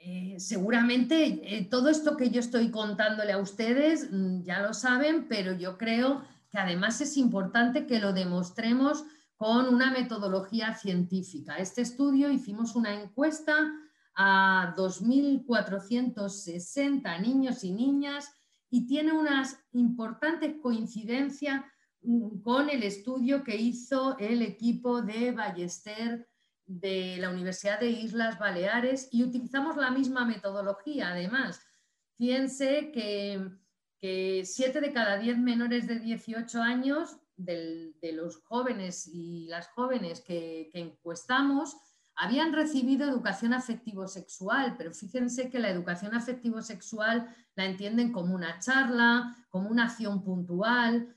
eh, seguramente eh, todo esto que yo estoy contándole a ustedes mm, ya lo saben, pero yo creo que además es importante que lo demostremos con una metodología científica. Este estudio hicimos una encuesta a 2.460 niños y niñas y tiene unas importantes coincidencias mm, con el estudio que hizo el equipo de Ballester de la Universidad de Islas Baleares y utilizamos la misma metodología, además. Fíjense que, que 7 de cada 10 menores de 18 años de los jóvenes y las jóvenes que, que encuestamos habían recibido educación afectivo-sexual, pero fíjense que la educación afectivo-sexual la entienden como una charla, como una acción puntual,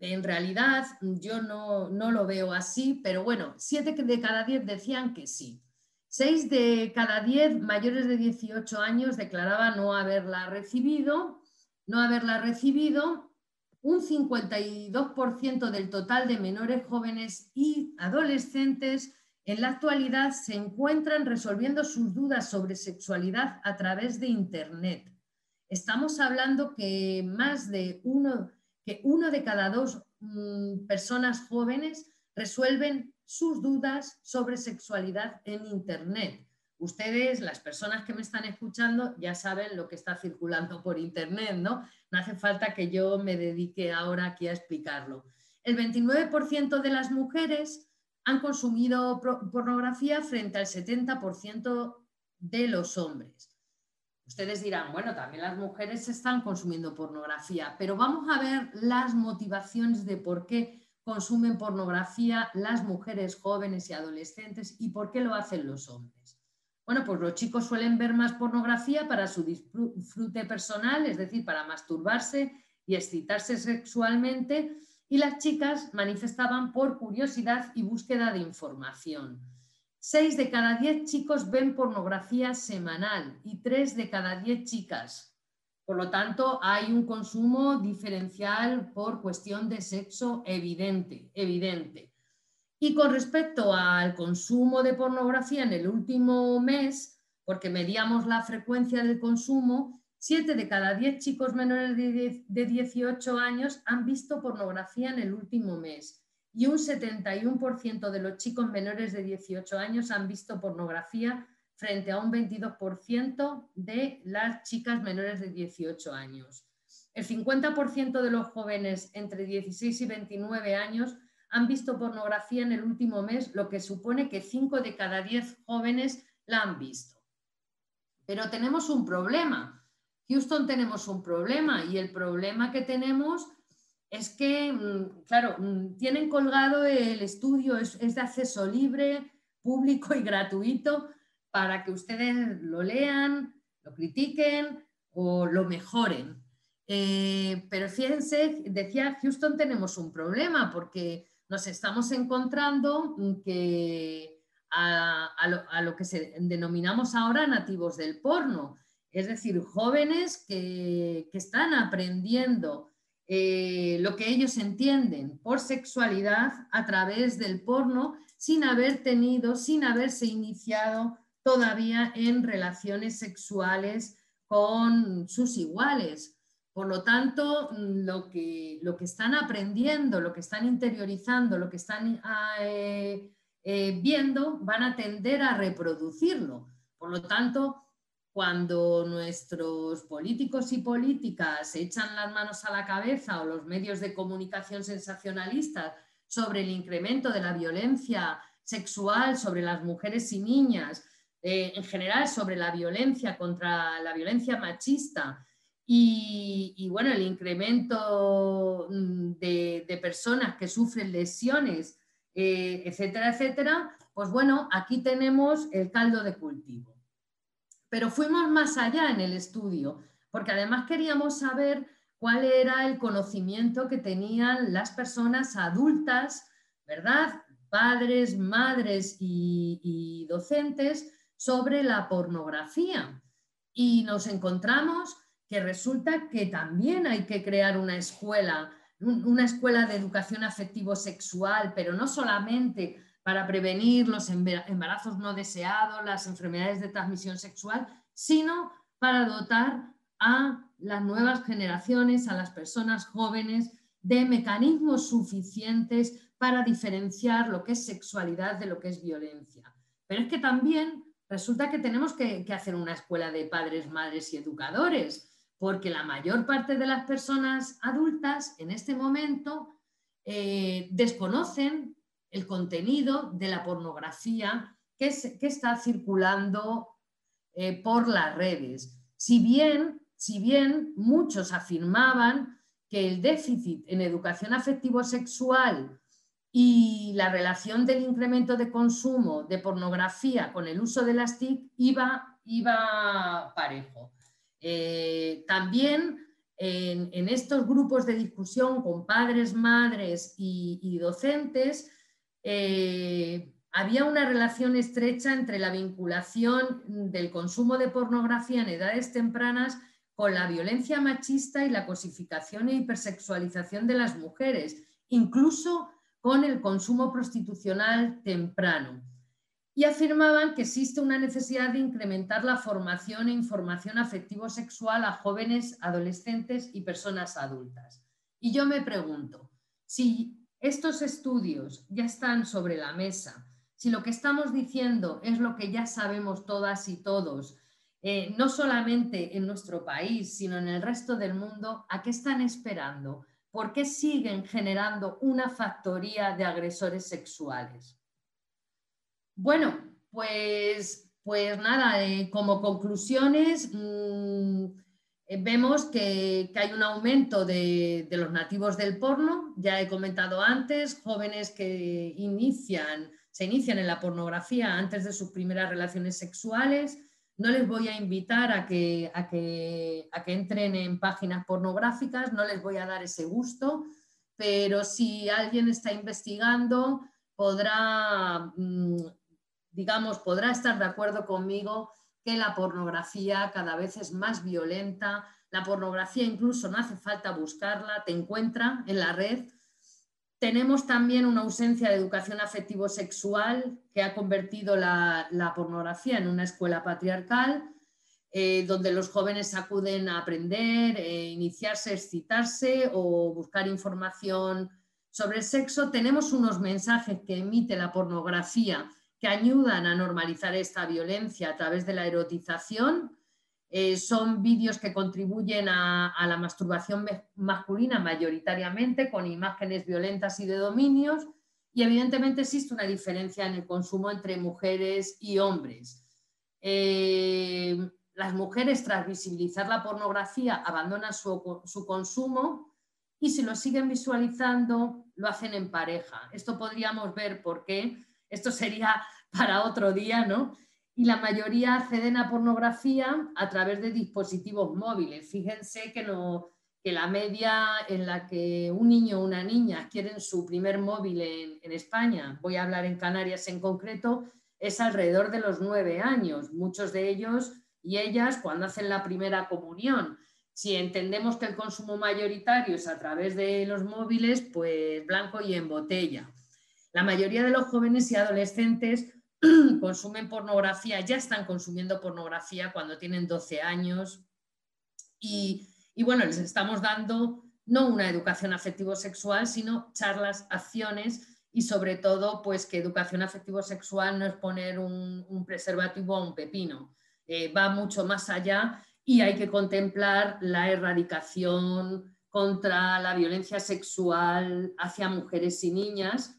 en realidad yo no, lo veo así, pero bueno, siete de cada diez decían que sí. Seis de cada diez mayores de 18 años declaraban no haberla recibido, no haberla recibido. Un 52% del total de menores jóvenes y adolescentes en la actualidad se encuentran resolviendo sus dudas sobre sexualidad a través de Internet. Estamos hablando que más de uno que uno de cada dos mm, personas jóvenes resuelven sus dudas sobre sexualidad en Internet. Ustedes, las personas que me están escuchando, ya saben lo que está circulando por Internet, ¿no? No hace falta que yo me dedique ahora aquí a explicarlo. El 29% de las mujeres han consumido pornografía frente al 70% de los hombres. Ustedes dirán, bueno, también las mujeres están consumiendo pornografía, pero vamos a ver las motivaciones de por qué consumen pornografía las mujeres jóvenes y adolescentes y por qué lo hacen los hombres. Bueno, pues los chicos suelen ver más pornografía para su disfrute personal, es decir, para masturbarse y excitarse sexualmente, y las chicas manifestaban por curiosidad y búsqueda de información. Seis de cada diez chicos ven pornografía semanal y tres de cada diez chicas. Por lo tanto, hay un consumo diferencial por cuestión de sexo evidente, evidente. Y con respecto al consumo de pornografía en el último mes, porque medíamos la frecuencia del consumo, siete de cada diez chicos menores de 18 años han visto pornografía en el último mes y un 71% de los chicos menores de 18 años han visto pornografía frente a un 22% de las chicas menores de 18 años. El 50% de los jóvenes entre 16 y 29 años han visto pornografía en el último mes, lo que supone que 5 de cada 10 jóvenes la han visto. Pero tenemos un problema. Houston tenemos un problema y el problema que tenemos es que, mm, claro, mm, tienen colgado el estudio, es, de acceso libre, público y gratuito para que ustedes lo lean, lo critiquen o lo mejoren. Eh, pero fíjense, decía Houston, tenemos un problema porque nos estamos encontrando que a, lo, que denominamos ahora nativos del porno, es decir, jóvenes que, están aprendiendo eh, lo que ellos entienden por sexualidad a través del porno sin haber tenido, sin haberse iniciado todavía en relaciones sexuales con sus iguales. Por lo tanto, lo que, lo que están aprendiendo, lo que están interiorizando, lo que están ah, eh, eh, viendo, van a tender a reproducirlo. Por lo tanto, cuando nuestros políticos y políticas echan las manos a la cabeza o los medios de comunicación sensacionalistas sobre el incremento de la violencia sexual sobre las mujeres y niñas, eh, en general sobre la violencia contra la violencia machista y, bueno, el incremento mm, de, personas que sufren lesiones, eh, etcétera, etcétera, pues bueno, aquí tenemos el caldo de cultivo. Pero fuimos más allá en el estudio, porque además queríamos saber cuál era el conocimiento que tenían las personas adultas, ¿verdad? Padres, madres y docentes sobre la pornografía. Y nos encontramos que resulta que también hay que crear una escuela, una escuela de educación afectivo-sexual, pero no solamente para prevenir los embarazos no deseados, las enfermedades de transmisión sexual, sino para dotar a las nuevas generaciones, a las personas jóvenes, de mecanismos suficientes para diferenciar lo que es sexualidad de lo que es violencia. Pero es que también resulta que tenemos que, hacer una escuela de padres, madres y educadores, porque la mayor parte de las personas adultas en este momento eh, desconocen el contenido de la pornografía que, está circulando eh, por las redes. Si bien, si bien muchos afirmaban que el déficit en educación afectivo-sexual y la relación del incremento de consumo de pornografía con el uso de las TIC iba, iba parejo. Eh, también en, estos grupos de discusión con padres, madres y, docentes, eh, había una relación estrecha entre la vinculación del consumo de pornografía en edades tempranas con la violencia machista y la cosificación e hipersexualización de las mujeres, incluso con el consumo prostitucional temprano y afirmaban que existe una necesidad de incrementar la formación e información afectivo-sexual a jóvenes, adolescentes y personas adultas. Y yo me pregunto, si estos estudios ya están sobre la mesa, si lo que estamos diciendo es lo que ya sabemos todas y todos, eh, no solamente en nuestro país, sino en el resto del mundo, ¿a qué están esperando? ¿Por qué siguen generando una factoría de agresores sexuales? Bueno, pues, pues nada, eh, como conclusiones, mm, vemos que, hay un aumento de, los nativos del porno, ya he comentado antes, jóvenes que se inician en la pornografía antes de sus primeras relaciones sexuales. No les voy a invitar a que, a que, a que entren en páginas pornográficas, no les voy a dar ese gusto, pero si alguien está investigando, podrá mm, digamos, podrá estar de acuerdo conmigo la pornografía cada vez es más violenta. La pornografía incluso no hace falta buscarla, te encuentra en la red. Tenemos también una ausencia de educación afectivo-sexual que ha convertido la, pornografía en una escuela patriarcal, eh, donde los jóvenes acuden a aprender, eh, iniciarse, excitarse o buscar información sobre el sexo. Tenemos unos mensajes que emite la pornografía que ayudan a normalizar esta violencia a través de la erotización. Eh, son vídeos que contribuyen a, la masturbación masculina mayoritariamente con imágenes violentas y de dominios y evidentemente existe una diferencia en el consumo entre mujeres y hombres. Eh, las mujeres tras visibilizar la pornografía abandonan su, su consumo y si lo siguen visualizando lo hacen en pareja. Esto podríamos ver por qué esto sería para otro día, ¿no? Y la mayoría acceden a pornografía a través de dispositivos móviles. Fíjense que, que la media en la que un niño o una niña adquieren su primer móvil en, España, voy a hablar en Canarias en concreto, es alrededor de los nueve años. Muchos de ellos y ellas cuando hacen la primera comunión. Si entendemos que el consumo mayoritario es a través de los móviles, pues blanco y en botella. La mayoría de los jóvenes y adolescentes consumen pornografía, ya están consumiendo pornografía cuando tienen 12 años. Y, bueno, les estamos dando no una educación afectivo-sexual, sino charlas, acciones y sobre todo, pues que educación afectivo-sexual no es poner un, preservativo a un pepino, eh, va mucho más allá y hay que contemplar la erradicación contra la violencia sexual hacia mujeres y niñas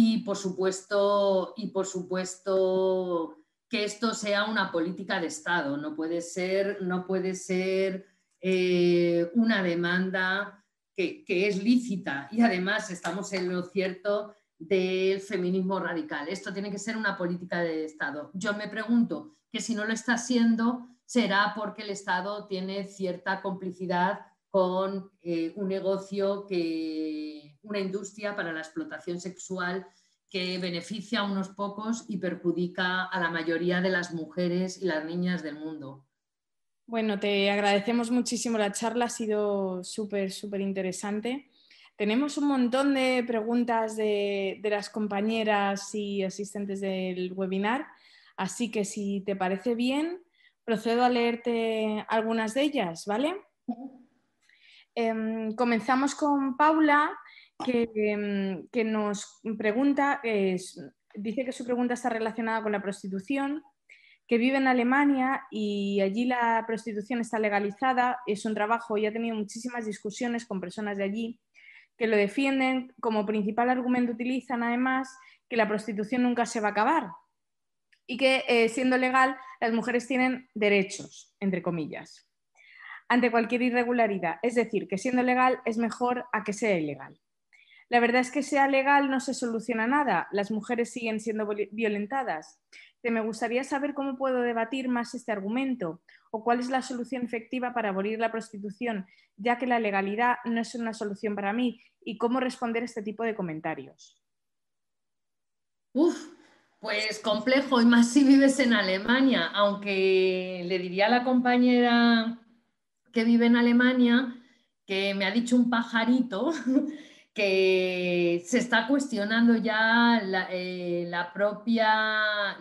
y por supuesto, y por supuesto que esto sea una política de Estado, no puede ser, no puede ser eh, una demanda que, es lícita y además estamos en lo cierto del feminismo radical. Esto tiene que ser una política de Estado. Yo me pregunto que si no lo está siendo, será porque el Estado tiene cierta complicidad con eh, un negocio que, una industria para la explotación sexual que beneficia a unos pocos y perjudica a la mayoría de las mujeres y las niñas del mundo. Bueno, te agradecemos muchísimo la charla, ha sido súper, súper interesante. Tenemos un montón de preguntas de, de, las compañeras y asistentes del webinar, así que si te parece bien, procedo a leerte algunas de ellas, ¿vale? Em, comenzamos con Paula, que, em, nos pregunta, dice que su pregunta está relacionada con la prostitución, que vive en Alemania y allí la prostitución está legalizada, es un trabajo y ha tenido muchísimas discusiones con personas de allí que lo defienden, como principal argumento utilizan además que la prostitución nunca se va a acabar y que eh, siendo legal las mujeres tienen derechos, entre comillas ante cualquier irregularidad. Es decir, que siendo legal es mejor a que sea ilegal. La verdad es que sea legal no se soluciona nada. Las mujeres siguen siendo violentadas. me gustaría saber cómo puedo debatir más este argumento o cuál es la solución efectiva para abolir la prostitución, ya que la legalidad no es una solución para mí, y cómo responder a este tipo de comentarios. Uf, pues complejo, y más si vives en Alemania, aunque le diría a la compañera que vive en Alemania, que me ha dicho un pajarito que se está cuestionando ya la, eh, propia,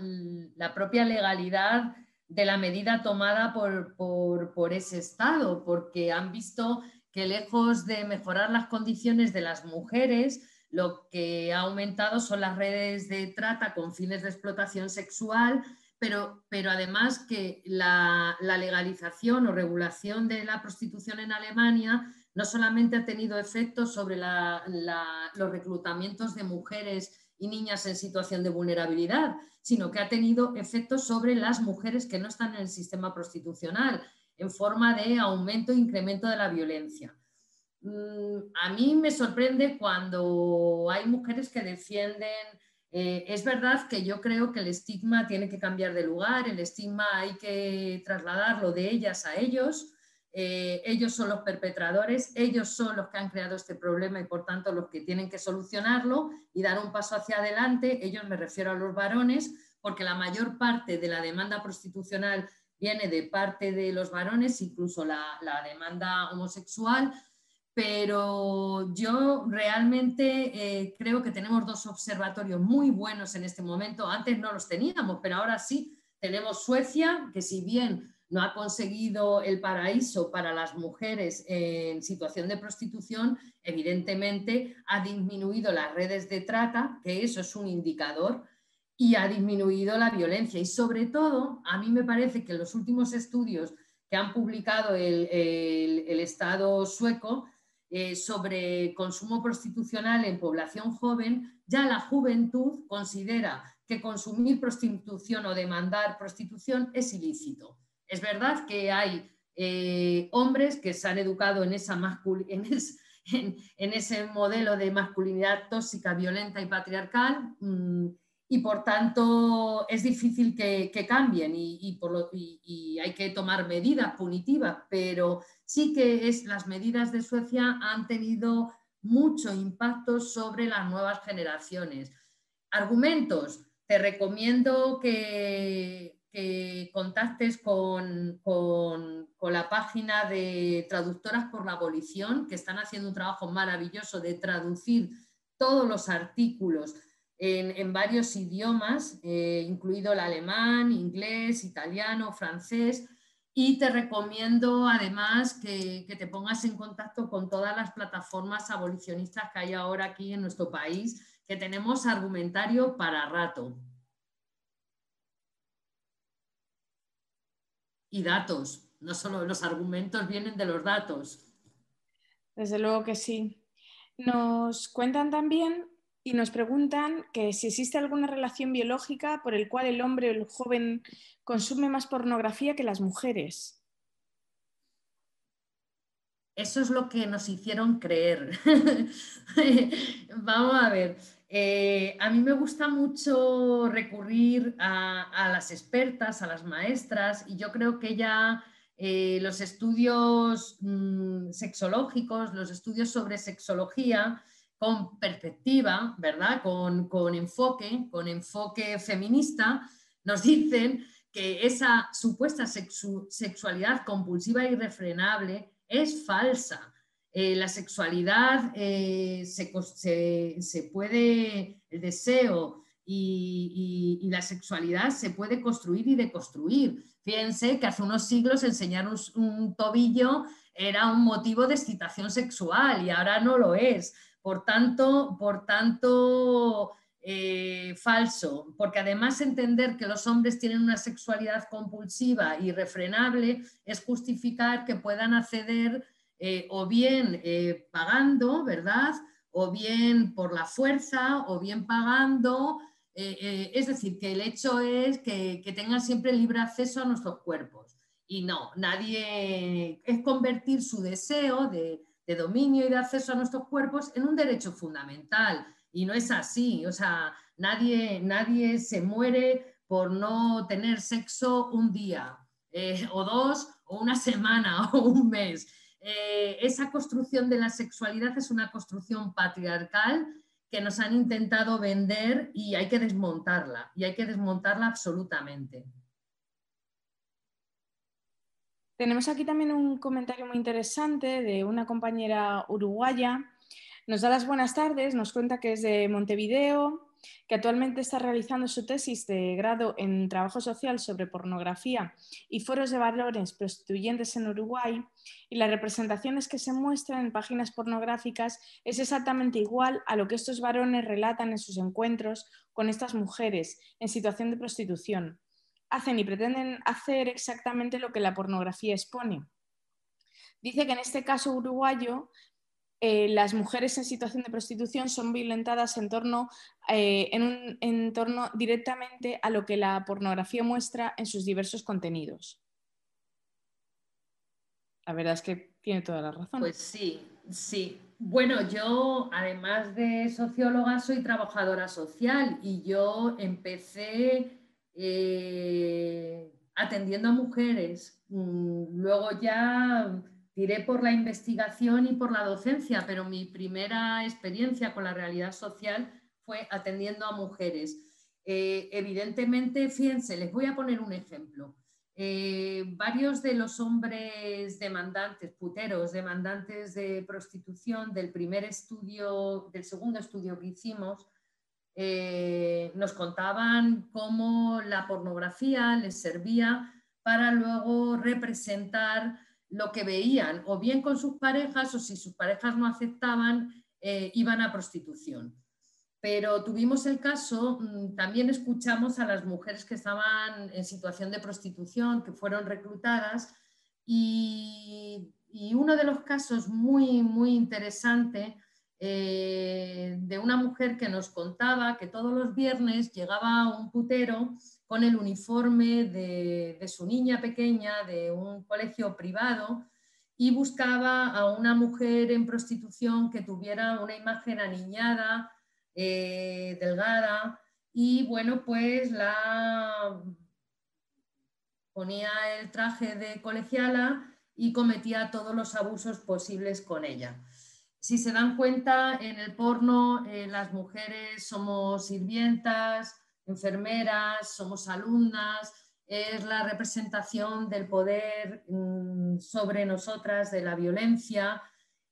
la propia legalidad de la medida tomada por, por, ese Estado, porque han visto que lejos de mejorar las condiciones de las mujeres, lo que ha aumentado son las redes de trata con fines de explotación sexual pero, además que la, legalización o regulación de la prostitución en Alemania no solamente ha tenido efectos sobre los reclutamientos de mujeres y niñas en situación de vulnerabilidad, sino que ha tenido efectos sobre las mujeres que no están en el sistema prostitucional, en forma de aumento e incremento de la violencia. Mm, a mí me sorprende cuando hay mujeres que defienden eh, es verdad que yo creo que el estigma tiene que cambiar de lugar, el estigma hay que trasladarlo de ellas a ellos. Eh, ellos son los perpetradores, ellos son los que han creado este problema y por tanto los que tienen que solucionarlo y dar un paso hacia adelante. Ellos me refiero a los varones, porque la mayor parte de la demanda prostitucional viene de parte de los varones, incluso la demanda homosexual, pero yo realmente eh, creo que tenemos dos observatorios muy buenos en este momento. Antes no los teníamos, pero ahora sí. Tenemos Suecia, que si bien no ha conseguido el paraíso para las mujeres en situación de prostitución, evidentemente ha disminuido las redes de trata, que eso es un indicador, y ha disminuido la violencia. Y sobre todo, a mí me parece que los últimos estudios que han publicado el Estado sueco, eh, sobre consumo prostitucional en población joven, ya la juventud considera que consumir prostitución o demandar prostitución es ilícito. Es verdad que hay eh, hombres que se han educado en, esa en, ese modelo de masculinidad tóxica, violenta y patriarcal. Mm, y por tanto es difícil que, cambien y, hay que tomar medidas punitivas, pero sí que es, las medidas de Suecia han tenido mucho impacto sobre las nuevas generaciones. Argumentos, te recomiendo que, contactes con, la página de Traductoras por la Abolición, que están haciendo un trabajo maravilloso de traducir todos los artículos en, varios idiomas, eh, incluido el alemán, inglés, italiano, francés. Y te recomiendo además que, que, te pongas en contacto con todas las plataformas abolicionistas que hay ahora aquí en nuestro país, que tenemos argumentario para rato. Y datos, no solo los argumentos vienen de los datos. Desde luego que sí. Nos cuentan también y nos preguntan que si existe alguna relación biológica por el cual el hombre o el joven consume más pornografía que las mujeres. Eso es lo que nos hicieron creer. Vamos a ver. Eh, a mí me gusta mucho recurrir a, las expertas, a las maestras, y yo creo que ya eh, los estudios mm, sexológicos, los estudios sobre sexología, con perspectiva, ¿verdad? Con, enfoque, con enfoque feminista, nos dicen que esa supuesta sexualidad compulsiva e irrefrenable es falsa. Eh, la sexualidad eh, se, puede, el deseo y, la sexualidad se puede construir y deconstruir. Fíjense que hace unos siglos enseñar un tobillo era un motivo de excitación sexual y ahora no lo es. Por tanto, por tanto eh, falso, porque además entender que los hombres tienen una sexualidad compulsiva y refrenable es justificar que puedan acceder eh, o bien eh, pagando, ¿verdad? O bien por la fuerza, o bien pagando. es decir, que el hecho es que, que tengan siempre libre acceso a nuestros cuerpos. Y no, nadie es convertir su deseo de, de dominio y de acceso a nuestros cuerpos en un derecho fundamental. Y no es así. O sea, nadie, nadie se muere por no tener sexo un día, eh, o dos, o una semana, o un mes. Eh, esa construcción de la sexualidad es una construcción patriarcal que nos han intentado vender y hay que desmontarla, y hay que desmontarla absolutamente. Tenemos aquí también un comentario muy interesante de una compañera uruguaya. Nos da las buenas tardes, nos cuenta que es de Montevideo, que actualmente está realizando su tesis de grado en trabajo social sobre pornografía y foros de valores prostituyentes en Uruguay y las representaciones que se muestran en páginas pornográficas es exactamente igual a lo que estos varones relatan en sus encuentros con estas mujeres en situación de prostitución hacen y pretenden hacer exactamente lo que la pornografía expone. Dice que en este caso uruguayo eh, las mujeres en situación de prostitución son violentadas en torno, eh, en un entorno directamente a lo que la pornografía muestra en sus diversos contenidos. La verdad es que tiene toda la razón. Pues sí, sí. Bueno, yo además de socióloga soy trabajadora social y yo empecé eh, atendiendo a mujeres. Mm, luego ya tiré por la investigación y por la docencia, pero mi primera experiencia con la realidad social fue atendiendo a mujeres. Eh, evidentemente, fíjense, les voy a poner un ejemplo. Eh, varios de los hombres demandantes, puteros, demandantes de prostitución del primer estudio, del segundo estudio que hicimos, eh, nos contaban cómo la pornografía les servía para luego representar lo que veían, o bien con sus parejas, o si sus parejas no aceptaban, eh, iban a prostitución. Pero tuvimos el caso, mm, también escuchamos a las mujeres que estaban en situación de prostitución, que fueron reclutadas, y, uno de los casos muy, muy interesante eh, de una mujer que nos contaba que todos los viernes llegaba un putero con el uniforme de, su niña pequeña de un colegio privado y buscaba a una mujer en prostitución que tuviera una imagen aniñada, eh, delgada, y bueno, pues la ponía el traje de colegiala y cometía todos los abusos posibles con ella. Si se dan cuenta, en el porno eh, las mujeres somos sirvientas, enfermeras, somos alumnas, es la representación del poder mm, sobre nosotras, de la violencia.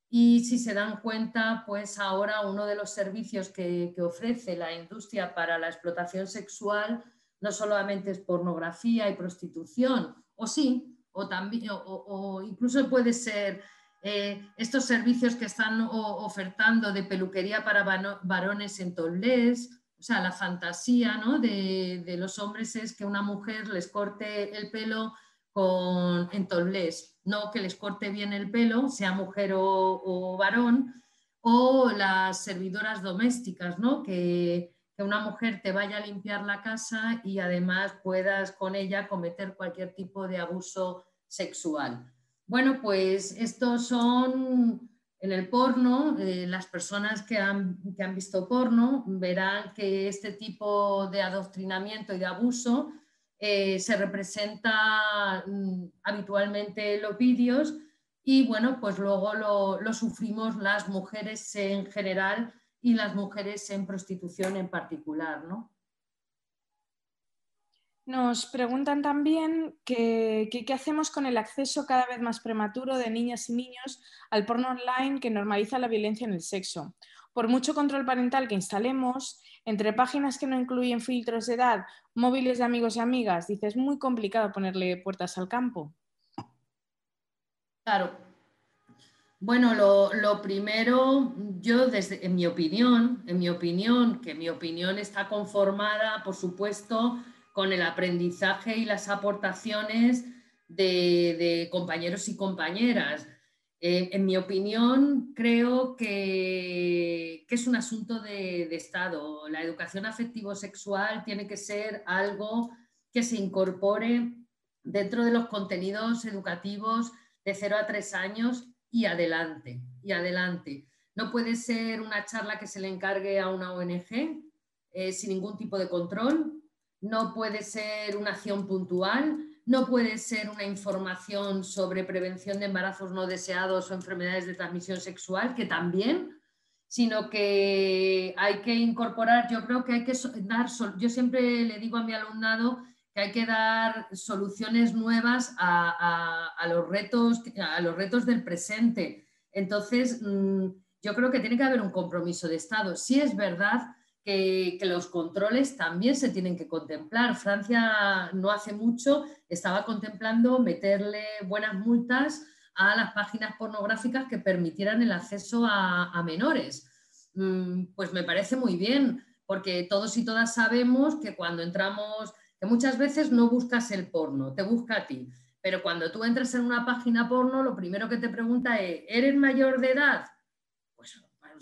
Y si se dan cuenta, pues ahora uno de los servicios que, ofrece la industria para la explotación sexual no solamente es pornografía y prostitución, o sí, o, también, o, incluso puede ser eh, estos servicios que están ofertando de peluquería para varones en Tollés, o sea, la fantasía de, los hombres es que una mujer les corte el pelo con, en topless, no que les corte bien el pelo, sea mujer o, varón, o las servidoras domésticas, ¿no? que una mujer te vaya a limpiar la casa y además puedas con ella cometer cualquier tipo de abuso sexual. Bueno, pues estos son en el porno, eh, las personas que han, visto porno verán que este tipo de adoctrinamiento y de abuso eh, se representa mm, habitualmente en los vídeos y bueno, pues luego lo, lo, sufrimos las mujeres en general y las mujeres en prostitución en particular, ¿no? Nos preguntan también qué hacemos con el acceso cada vez más prematuro de niñas y niños al porno online que normaliza la violencia en el sexo. Por mucho control parental que instalemos, entre páginas que no incluyen filtros de edad, móviles de amigos y amigas, dice, es muy complicado ponerle puertas al campo. Claro. Bueno, lo, lo primero, yo desde, en mi opinión, en mi opinión, que mi opinión está conformada, por supuesto, con el aprendizaje y las aportaciones de, compañeros y compañeras. Eh, en mi opinión, creo que, es un asunto de, Estado. La educación afectivo-sexual tiene que ser algo que se incorpore dentro de los contenidos educativos de 0 a 3 años y adelante, y adelante. No puede ser una charla que se le encargue a una ONG eh, sin ningún tipo de control, no puede ser una acción puntual, no puede ser una información sobre prevención de embarazos no deseados o enfermedades de transmisión sexual, que también, sino que hay que incorporar, yo creo que hay que dar, yo siempre le digo a mi alumnado que hay que dar soluciones nuevas a, los, retos, a los retos del presente. Entonces, mm, yo creo que tiene que haber un compromiso de Estado. Si es verdad que, los controles también se tienen que contemplar. Francia no hace mucho estaba contemplando meterle buenas multas a las páginas pornográficas que permitieran el acceso a, menores. Mm, pues me parece muy bien, porque todos y todas sabemos que cuando entramos, que muchas veces no buscas el porno, te busca a ti. Pero cuando tú entras en una página porno, lo primero que te pregunta es, ¿eres mayor de edad?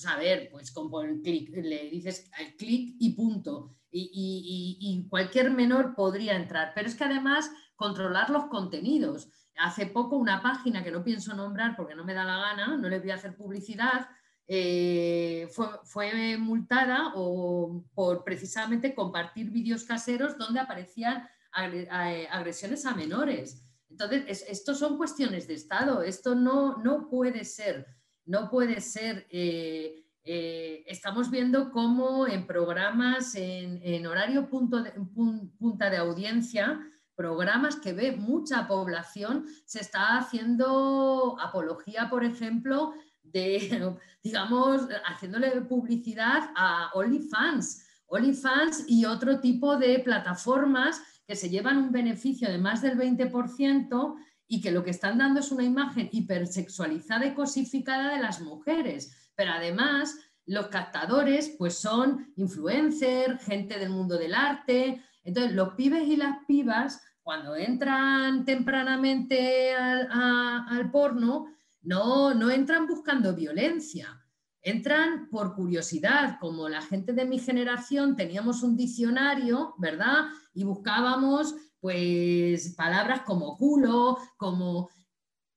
A ver, pues con el clic, le dices al clic y punto. Y, cualquier menor podría entrar. Pero es que además controlar los contenidos. Hace poco una página que no pienso nombrar porque no me da la gana, no le voy a hacer publicidad, eh, fue, multada o por precisamente compartir vídeos caseros donde aparecían agresiones a menores. Entonces, estos son cuestiones de Estado, esto no, no puede ser no puede ser. Eh, eh, estamos viendo cómo en programas, en, horario punta de audiencia, programas que ve mucha población, se está haciendo apología, por ejemplo, de, digamos, haciéndole publicidad a OnlyFans, OnlyFans y otro tipo de plataformas que se llevan un beneficio de más del 20% y que lo que están dando es una imagen hipersexualizada y cosificada de las mujeres. Pero además, los captadores pues son influencers, gente del mundo del arte. Entonces, los pibes y las pibas, cuando entran tempranamente al, porno, no, no entran buscando violencia, entran por curiosidad, como la gente de mi generación teníamos un diccionario, ¿verdad? Y buscábamos pues palabras como culo, como...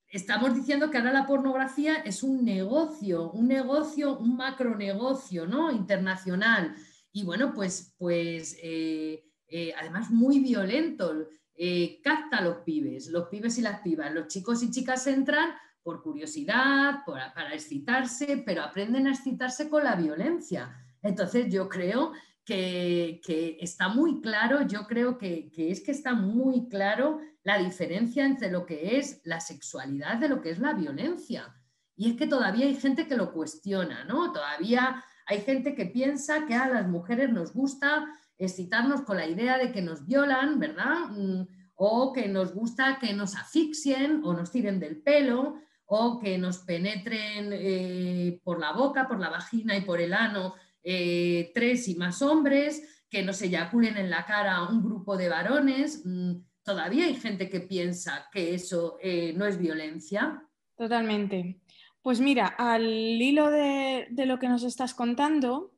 Estamos diciendo que ahora la pornografía es un negocio, un negocio, un macronegocio, ¿no? Internacional. Y bueno, pues, pues eh, eh, además muy violento. eh, capta a los pibes, los pibes y las pibas. Los chicos y chicas entran por curiosidad, para excitarse, pero aprenden a excitarse con la violencia. Entonces yo creo que, está muy claro, yo creo que, es que está muy claro la diferencia entre lo que es la sexualidad de lo que es la violencia. Y es que todavía hay gente que lo cuestiona, ¿no? Todavía hay gente que piensa que a las mujeres nos gusta excitarnos con la idea de que nos violan, ¿verdad? Mm, o que nos gusta que nos asfixien o nos tiren del pelo o que nos penetren eh, por la boca, por la vagina y por el ano eh, tres y más hombres, que nos eyaculen en la cara un grupo de varones. Mm, todavía hay gente que piensa que eso eh, no es violencia. Totalmente. Pues mira, al hilo de, lo que nos estás contando,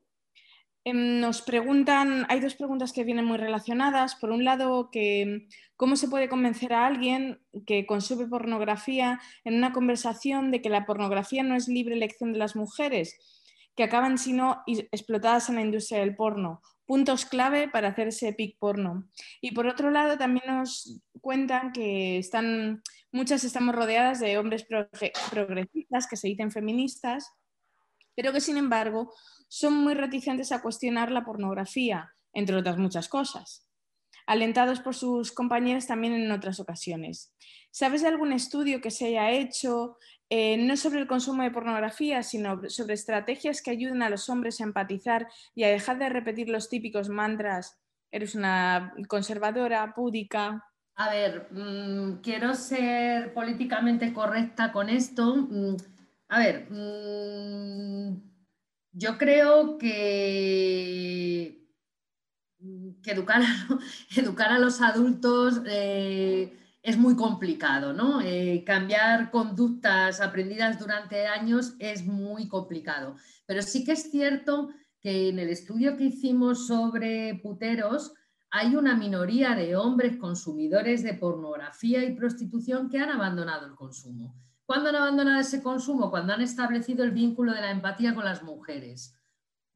Em, nos preguntan, hay dos preguntas que vienen muy relacionadas. Por un lado, que cómo se puede convencer a alguien que consume pornografía en una conversación de que la pornografía no es libre elección de las mujeres, que acaban sino explotadas en la industria del porno. Puntos clave para hacer ese pic porno. Y por otro lado, también nos cuentan que están, muchas estamos rodeadas de hombres progresistas que se dicen feministas, pero que sin embargo son muy reticentes a cuestionar la pornografía, entre otras muchas cosas, alentados por sus compañeros también en otras ocasiones. ¿Sabes de algún estudio que se haya hecho eh, no sobre el consumo de pornografía, sino sobre estrategias que ayuden a los hombres a empatizar y a dejar de repetir los típicos mantras? Eres una conservadora, púdica. A ver, mm, quiero ser políticamente correcta con esto. Mm, a ver, mm, yo creo que, que educar, a, educar a los adultos eh, es muy complicado, ¿no? Eh, cambiar conductas aprendidas durante años es muy complicado. Pero sí que es cierto que en el estudio que hicimos sobre puteros hay una minoría de hombres consumidores de pornografía y prostitución que han abandonado el consumo. ¿Cuándo han abandonado ese consumo? Cuando han establecido el vínculo de la empatía con las mujeres.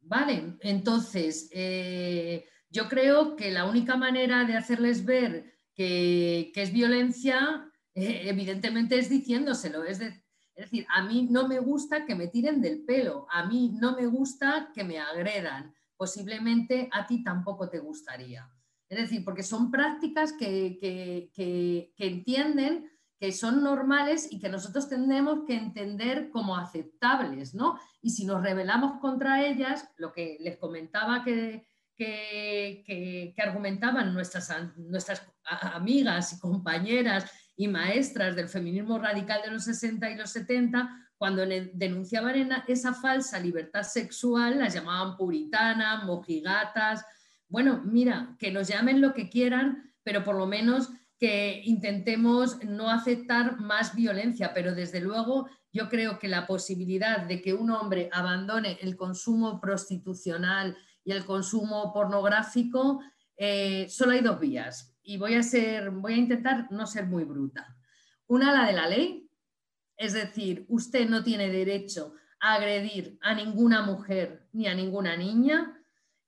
¿Vale? Entonces, eh, yo creo que la única manera de hacerles ver que, es violencia, eh, evidentemente, es diciéndoselo. Es, decir, a mí no me gusta que me tiren del pelo, a mí no me gusta que me agredan. Posiblemente a ti tampoco te gustaría. Es decir, porque son prácticas que, que entienden que son normales y que nosotros tenemos que entender como aceptables, ¿no? Y si nos rebelamos contra ellas, lo que les comentaba que, que, argumentaban nuestras, nuestras amigas y compañeras y maestras del feminismo radical de los 60 y los 70, cuando denunciaban esa falsa libertad sexual, las llamaban puritanas, mojigatas. Bueno, mira, que nos llamen lo que quieran, pero por lo menos que intentemos no aceptar más violencia, pero desde luego yo creo que la posibilidad de que un hombre abandone el consumo prostitucional y el consumo pornográfico, eh, solo hay dos vías. Y voy a, ser, voy a intentar no ser muy bruta. Una, la de la ley, es decir, usted no tiene derecho a agredir a ninguna mujer ni a ninguna niña,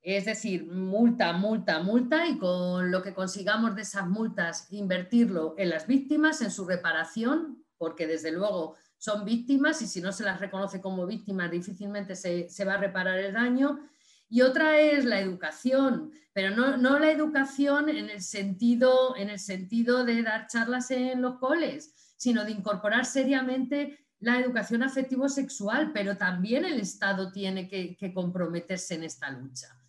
es decir, multa, multa, multa y con lo que consigamos de esas multas invertirlo en las víctimas, en su reparación, porque desde luego son víctimas y si no se las reconoce como víctimas difícilmente se, va a reparar el daño. Y otra es la educación, pero no, no, la educación en el, sentido, en el sentido de dar charlas en los coles, sino de incorporar seriamente la educación afectivo-sexual, pero también el Estado tiene que comprometerse en esta lucha.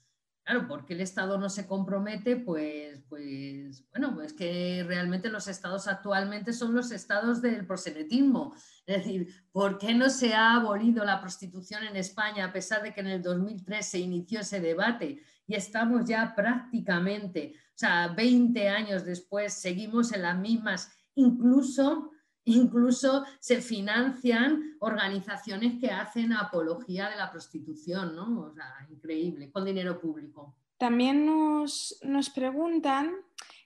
Claro, porque el Estado no se compromete, pues, pues, bueno, pues que realmente los estados actualmente son los estados del prosenetismo. Es decir, ¿por qué no se ha abolido la prostitución en España a pesar de que en el 2003 se inició ese debate y estamos ya prácticamente, o sea, 20 años después, seguimos en las mismas, incluso Incluso se financian organizaciones que hacen apología de la prostitución, ¿no? O sea, increíble, con dinero público. También nos, nos preguntan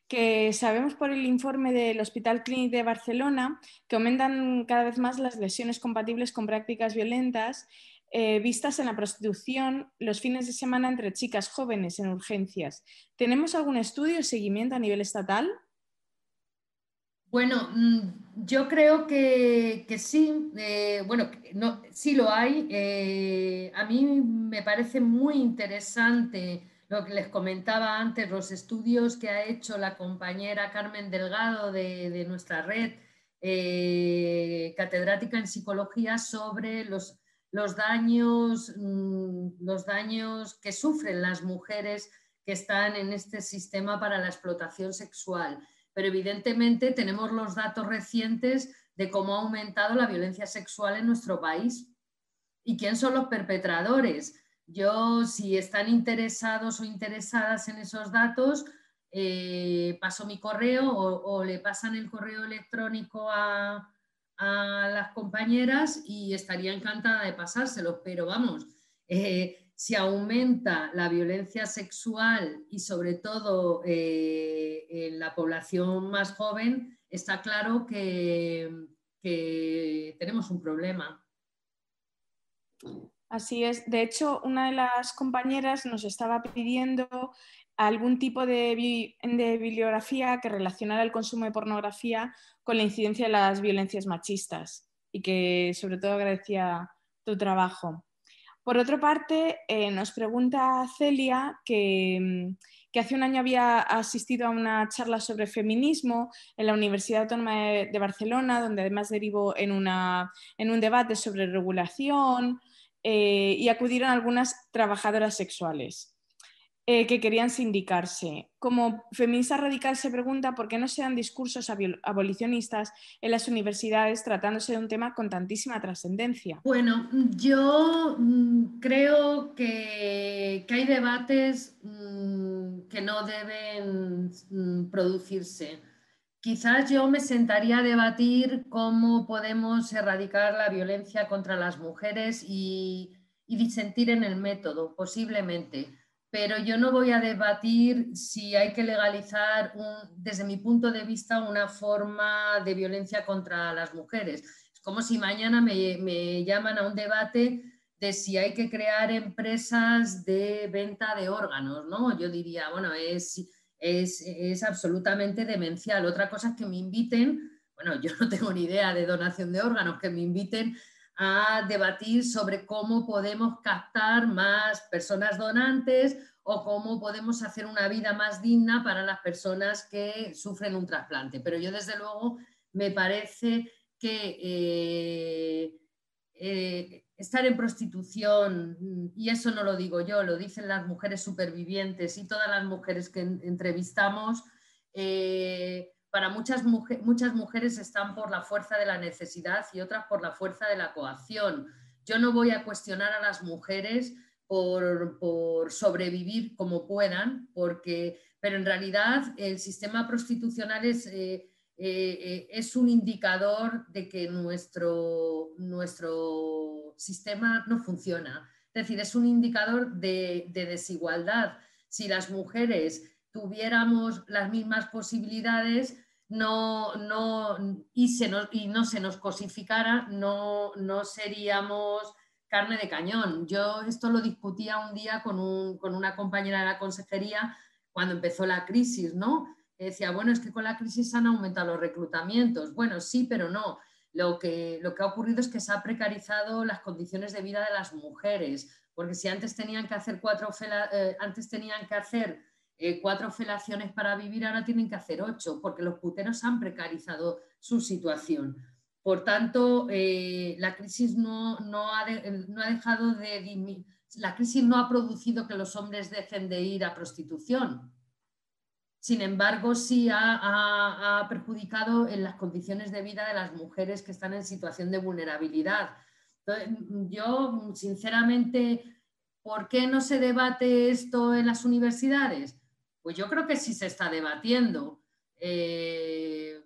que sabemos por el informe del Hospital Clínic de Barcelona que aumentan cada vez más las lesiones compatibles con prácticas violentas eh, vistas en la prostitución los fines de semana entre chicas jóvenes en urgencias. ¿Tenemos algún estudio o seguimiento a nivel estatal? Bueno, mm, yo creo que, sí, eh, bueno, no, sí lo hay. Eh, a mí me parece muy interesante lo que les comentaba antes, los estudios que ha hecho la compañera Carmen Delgado de, nuestra red, eh, catedrática en psicología, sobre los, daños, mm, los daños que sufren las mujeres que están en este sistema para la explotación sexual pero evidentemente tenemos los datos recientes de cómo ha aumentado la violencia sexual en nuestro país y quién son los perpetradores. Yo, si están interesados o interesadas en esos datos, eh, paso mi correo o, le pasan el correo electrónico a, las compañeras y estaría encantada de pasárselo, pero vamos, eh, si aumenta la violencia sexual y sobre todo eh, en la población más joven, está claro que, tenemos un problema. Así es. De hecho, una de las compañeras nos estaba pidiendo algún tipo de, de, bibliografía que relacionara el consumo de pornografía con la incidencia de las violencias machistas y que sobre todo agradecía tu trabajo. Por otra parte, eh, nos pregunta Celia mm, que, hace un año había asistido a una charla sobre feminismo en la Universidad Autónoma de, Barcelona, donde además derivó en, en, un debate sobre regulación eh, y acudieron algunas trabajadoras sexuales. Eh, que querían sindicarse. Como feminista radical se pregunta por qué no se dan discursos abolicionistas en las universidades tratándose de un tema con tantísima trascendencia. Bueno, yo mm, creo que, hay debates mm, que no deben mm, producirse. Quizás yo me sentaría a debatir cómo podemos erradicar la violencia contra las mujeres y disentir en el método, posiblemente pero yo no voy a debatir si hay que legalizar, desde mi punto de vista, una forma de violencia contra las mujeres. Es como si mañana me, llaman a un debate de si hay que crear empresas de venta de órganos, ¿no? Yo diría, bueno, es, es, es absolutamente demencial. Otra cosa es que me inviten, bueno, yo no tengo ni idea de donación de órganos, que me inviten a debatir sobre cómo podemos captar más personas donantes o cómo podemos hacer una vida más digna para las personas que sufren un trasplante. Pero yo desde luego me parece que eh, eh, estar en prostitución, y eso no lo digo yo, lo dicen las mujeres supervivientes y todas las mujeres que entrevistamos, eh, para muchas, muchas mujeres están por la fuerza de la necesidad y otras por la fuerza de la coacción. Yo no voy a cuestionar a las mujeres por, sobrevivir como puedan, porque, pero en realidad el sistema prostitucional es, eh, eh, eh, es un indicador de que nuestro, nuestro sistema no funciona. Es decir, es un indicador de desigualdad. Si las mujeres tuviéramos las mismas posibilidades no, no, y, se y no se nos cosificara, no, no seríamos carne de cañón. Yo esto lo discutía un día con, una compañera de la consejería cuando empezó la crisis, ¿no? decía, bueno, es que con la crisis han aumentado los reclutamientos. Bueno, sí, pero no. Lo que, lo que ha ocurrido es que se ha precarizado las condiciones de vida de las mujeres, porque si antes tenían que hacer cuatro, eh, antes tenían que hacer eh, cuatro felaciones para vivir, ahora tienen que hacer ocho, porque los puteros han precarizado su situación. Por tanto, eh, la crisis no, ha dejado de... La crisis no ha producido que los hombres dejen de ir a prostitución. Sin embargo, sí ha, ha, perjudicado en las condiciones de vida de las mujeres que están en situación de vulnerabilidad. yo, sinceramente, ¿por qué no se debate esto en las universidades? Pues yo creo que sí se está debatiendo eh,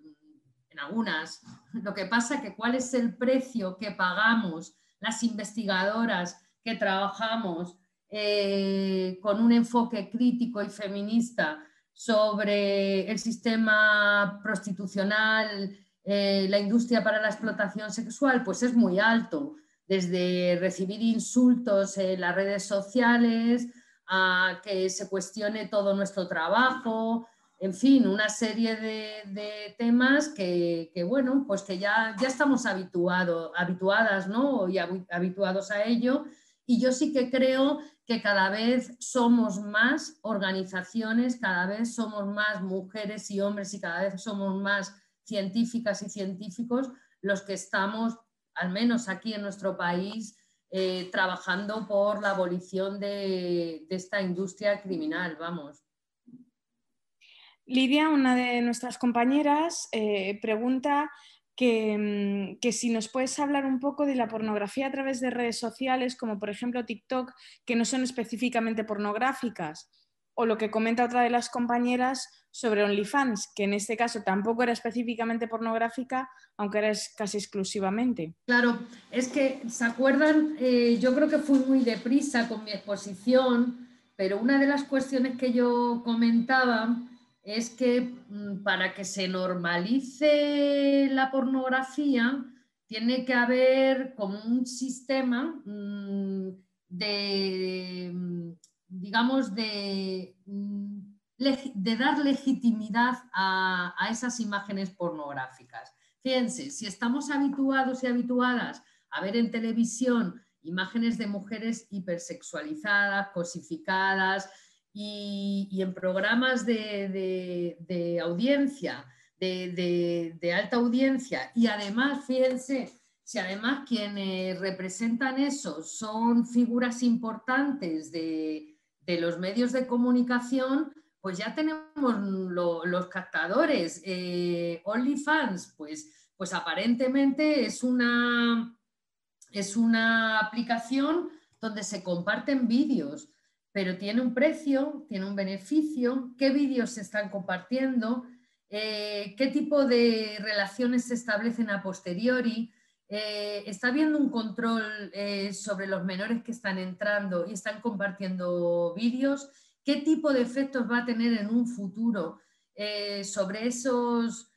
en algunas. Lo que pasa es que cuál es el precio que pagamos las investigadoras que trabajamos eh, con un enfoque crítico y feminista sobre el sistema prostitucional, eh, la industria para la explotación sexual, pues es muy alto, desde recibir insultos en las redes sociales, a que se cuestione todo nuestro trabajo, en fin, una serie de, temas que, bueno, pues que ya, ya estamos habituado, habituadas, ¿no? Y habituados a ello. Y yo sí que creo que cada vez somos más organizaciones, cada vez somos más mujeres y hombres y cada vez somos más científicas y científicos los que estamos, al menos aquí en nuestro país, eh, trabajando por la abolición de, esta industria criminal, vamos. Lidia, una de nuestras compañeras, eh, pregunta Mm, que, si nos puedes hablar un poco de la pornografía a través de redes sociales, como por ejemplo TikTok, que no son específicamente pornográficas, o lo que comenta otra de las compañeras sobre OnlyFans, que en este caso tampoco era específicamente pornográfica, aunque era casi exclusivamente. Claro, es que, ¿se acuerdan? Eh, yo creo que fui muy deprisa con mi exposición, pero una de las cuestiones que yo comentaba es que mm, para que se normalice la pornografía, tiene que haber como un sistema mm, de, digamos, de, de dar legitimidad a, a, esas imágenes pornográficas. Fíjense, si estamos habituados y habituadas a ver en televisión imágenes de mujeres hipersexualizadas, cosificadas, y, en programas de, audiencia, de, alta audiencia, y además, fíjense, si además quienes representan eso son figuras importantes de, los medios de comunicación, pues ya tenemos los captadores. Eh, OnlyFans, pues, pues aparentemente es una, es una aplicación donde se comparten vídeos pero tiene un precio, tiene un beneficio, qué vídeos se están compartiendo, eh, qué tipo de relaciones se establecen a posteriori. Eh, está habiendo un control eh, sobre los menores que están entrando y están compartiendo vídeos, qué tipo de efectos va a tener en un futuro sobre esos,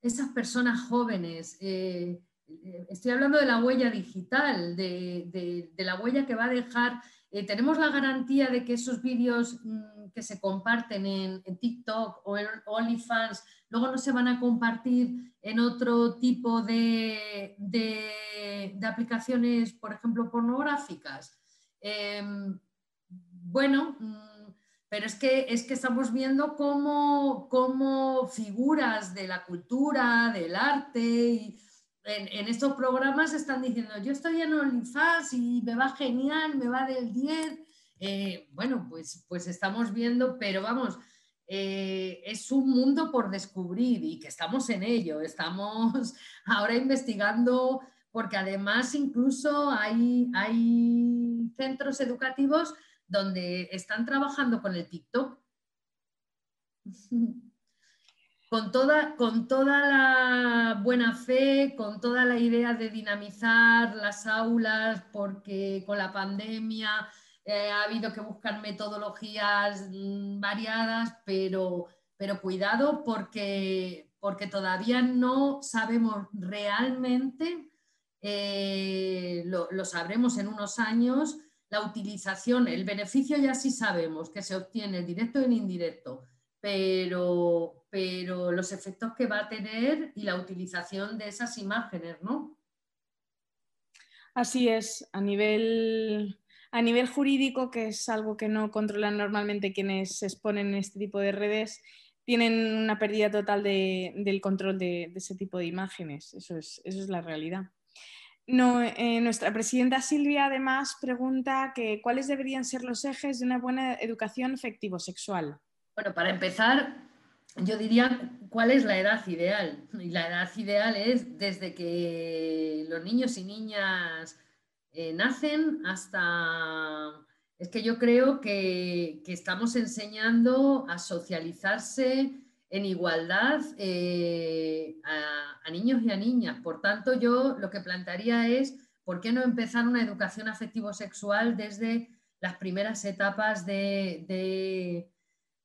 esas personas jóvenes. estoy hablando de la huella digital, de la huella que va a dejar eh, tenemos la garantía de que esos vídeos mm, que se comparten en, TikTok o en OnlyFans luego no se van a compartir en otro tipo de, aplicaciones, por ejemplo, pornográficas. Em, bueno, mm, pero es que, es que estamos viendo cómo, figuras de la cultura, del arte y, en, estos programas están diciendo, yo estoy en OnlyFans y me va genial, me va del 10. Eh, bueno, pues, pues estamos viendo, pero vamos, eh, es un mundo por descubrir y que estamos en ello. Estamos ahora investigando, porque además incluso hay, hay centros educativos donde están trabajando con el TikTok. con toda, con toda la buena fe, con toda la idea de dinamizar las aulas, porque con la pandemia eh, ha habido que buscar metodologías mm, variadas, pero, pero cuidado porque, porque todavía no sabemos realmente, eh, lo, lo sabremos en unos años, la utilización, el beneficio ya sí sabemos que se obtiene directo e indirecto, pero, pero los efectos que va a tener y la utilización de esas imágenes, ¿no? Así es, a nivel, a nivel jurídico, que es algo que no controlan normalmente quienes se exponen en este tipo de redes, tienen una pérdida total del control de, ese tipo de imágenes. Eso es, eso es la realidad. No, eh, nuestra presidenta Silvia además pregunta cuáles deberían ser los ejes de una buena educación efectivo-sexual. Bueno, para empezar, yo diría cuál es la edad ideal. Y la edad ideal es desde que los niños y niñas eh, nacen hasta... Es que yo creo que, estamos enseñando a socializarse en igualdad eh, a, niños y a niñas. Por tanto, yo lo que plantearía es, ¿por qué no empezar una educación afectivo-sexual desde las primeras etapas de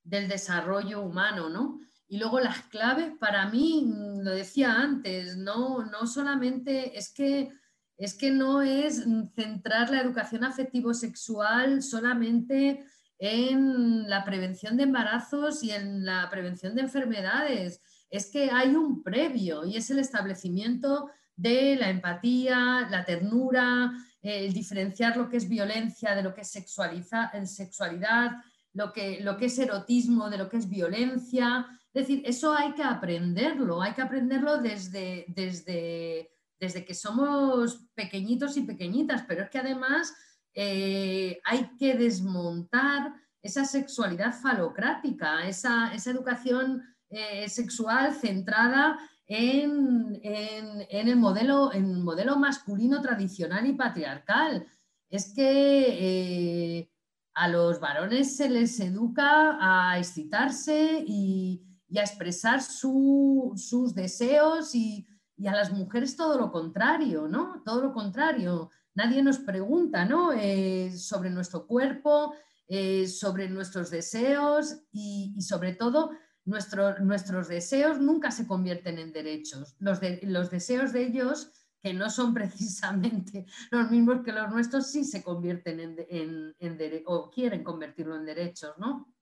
del desarrollo humano, ¿no? Y luego las claves, para mí, lo decía antes, no, no solamente es que, es que no es centrar la educación afectivo-sexual solamente en la prevención de embarazos y en la prevención de enfermedades. Es que hay un previo y es el establecimiento de la empatía, la ternura, el diferenciar lo que es violencia de lo que es sexualidad, lo que, lo que es erotismo de lo que es violencia. Es decir, eso hay que aprenderlo, hay que aprenderlo desde, desde, desde que somos pequeñitos y pequeñitas, pero es que además eh, hay que desmontar esa sexualidad falocrática, esa, educación eh, sexual centrada en, el modelo, en modelo masculino tradicional y patriarcal. Es que eh, a los varones se les educa a excitarse y, a expresar sus deseos y, a las mujeres todo lo contrario, ¿no? Todo lo contrario. Nadie nos pregunta, ¿no? Eh, sobre nuestro cuerpo, eh, sobre nuestros deseos y sobre todo nuestros deseos nunca se convierten en derechos. Los, los deseos de ellos, que no son precisamente los mismos que los nuestros, sí se convierten en, en, o quieren convertirlo en derechos, ¿no?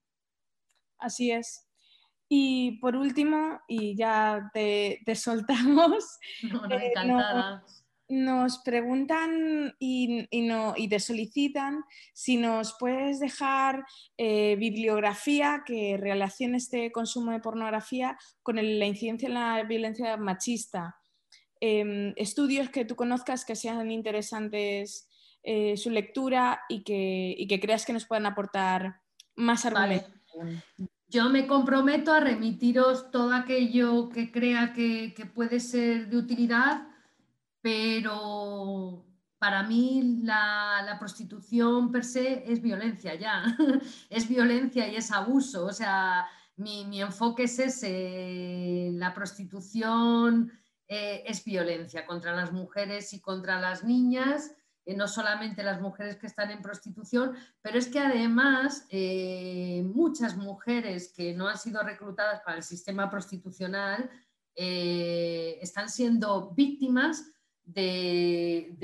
Así es. Y por último, y ya te, soltamos, eh, nos preguntan y, no, y te solicitan si nos puedes dejar eh, bibliografía que relacione este consumo de pornografía con la incidencia en la violencia machista. Em, estudios que tú conozcas que sean interesantes eh, su lectura y que, que, creas que nos puedan aportar más argumentos. Yo me comprometo a remitiros todo aquello que crea que, puede ser de utilidad pero para mí la, prostitución per se es violencia ya, es violencia y es abuso, o sea, mi, enfoque es ese, la prostitución eh, es violencia contra las mujeres y contra las niñas, eh, no solamente las mujeres que están en prostitución, pero es que además eh, muchas mujeres que no han sido reclutadas para el sistema prostitucional están siendo víctimas del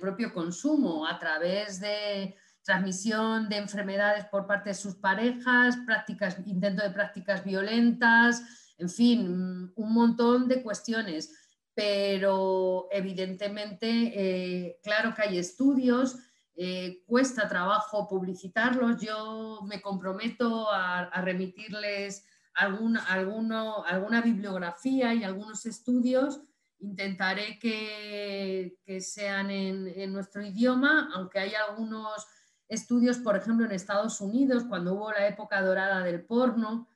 propio consumo a través de transmisión de enfermedades por parte de sus parejas, prácticas, intento de prácticas violentas, en fin, un montón de cuestiones. Pero evidentemente, eh, claro que hay estudios, eh, cuesta trabajo publicitarlos. Yo me comprometo a, remitirles alguna, alguna bibliografía y algunos estudios Intentaré que, sean en, nuestro idioma, aunque hay algunos estudios, por ejemplo, en Estados Unidos, cuando hubo la época dorada del porno,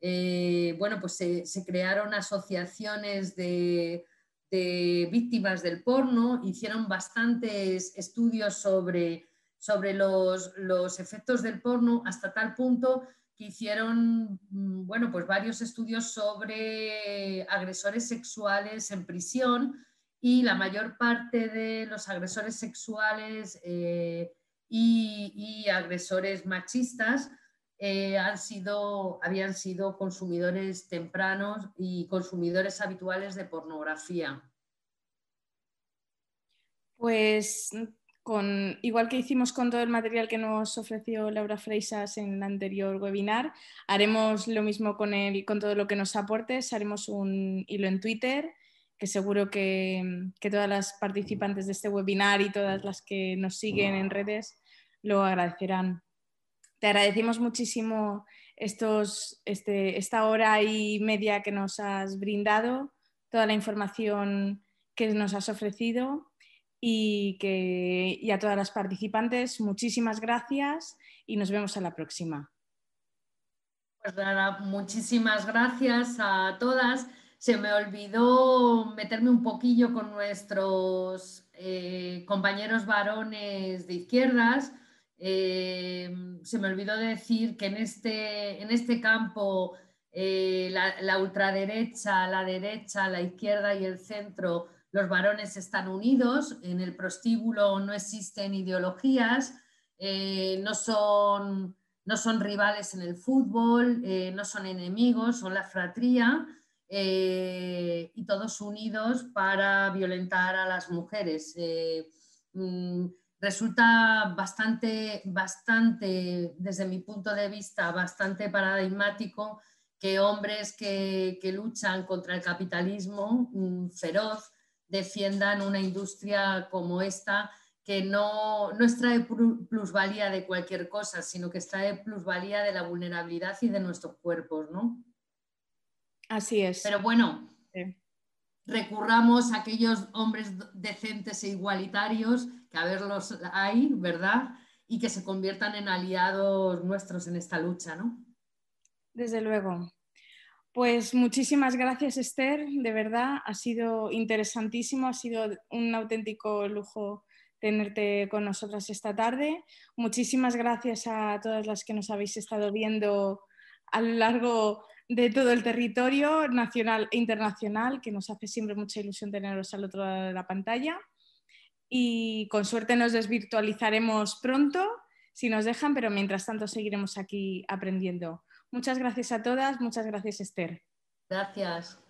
eh, bueno, pues se, crearon asociaciones de, víctimas del porno, hicieron bastantes estudios sobre, sobre los, los efectos del porno hasta tal punto hicieron mm, bueno, pues varios estudios sobre agresores sexuales en prisión y la mayor parte de los agresores sexuales eh, y, agresores machistas eh, han sido, habían sido consumidores tempranos y consumidores habituales de pornografía. Pues igual que hicimos con todo el material que nos ofreció Laura Freisas en el anterior webinar, haremos lo mismo con, con todo lo que nos aportes, haremos un hilo en Twitter, que seguro que, todas las participantes de este webinar y todas las que nos siguen en redes lo agradecerán. Te agradecemos muchísimo este, esta hora y media que nos has brindado, toda la información que nos has ofrecido y, que, y a todas las participantes, muchísimas gracias y nos vemos a la próxima. Pues nada, muchísimas gracias a todas. Se me olvidó meterme un poquillo con nuestros eh, compañeros varones de izquierdas. Eh, se me olvidó decir que en este, en este campo eh, la, ultraderecha, la derecha, la izquierda y el centro los varones están unidos, en el prostíbulo no existen ideologías, eh, no, son, no, son, rivales en el fútbol, eh, no son enemigos, son la fratría y todos unidos para violentar a las mujeres. Mm, resulta bastante, bastante, desde mi punto de vista, bastante paradigmático que hombres que, luchan contra el capitalismo mm, feroz defiendan una industria como esta que no, no extrae plusvalía de cualquier cosa, sino que extrae plusvalía de la vulnerabilidad y de nuestros cuerpos, ¿no? Así es. Pero bueno, recurramos a aquellos hombres decentes e igualitarios, que a verlos hay, ¿verdad? Y que se conviertan en aliados nuestros en esta lucha, ¿no? Desde luego. Pues muchísimas gracias, Esther. De verdad, ha sido interesantísimo, ha sido un auténtico lujo tenerte con nosotras esta tarde. Muchísimas gracias a todas las que nos habéis estado viendo a lo largo de todo el territorio nacional e internacional, que nos hace siempre mucha ilusión teneros al otro lado de la pantalla. Y con suerte nos desvirtualizaremos pronto, si nos dejan, pero mientras tanto seguiremos aquí aprendiendo. Muchas gracias a todas, muchas gracias Esther. Gracias.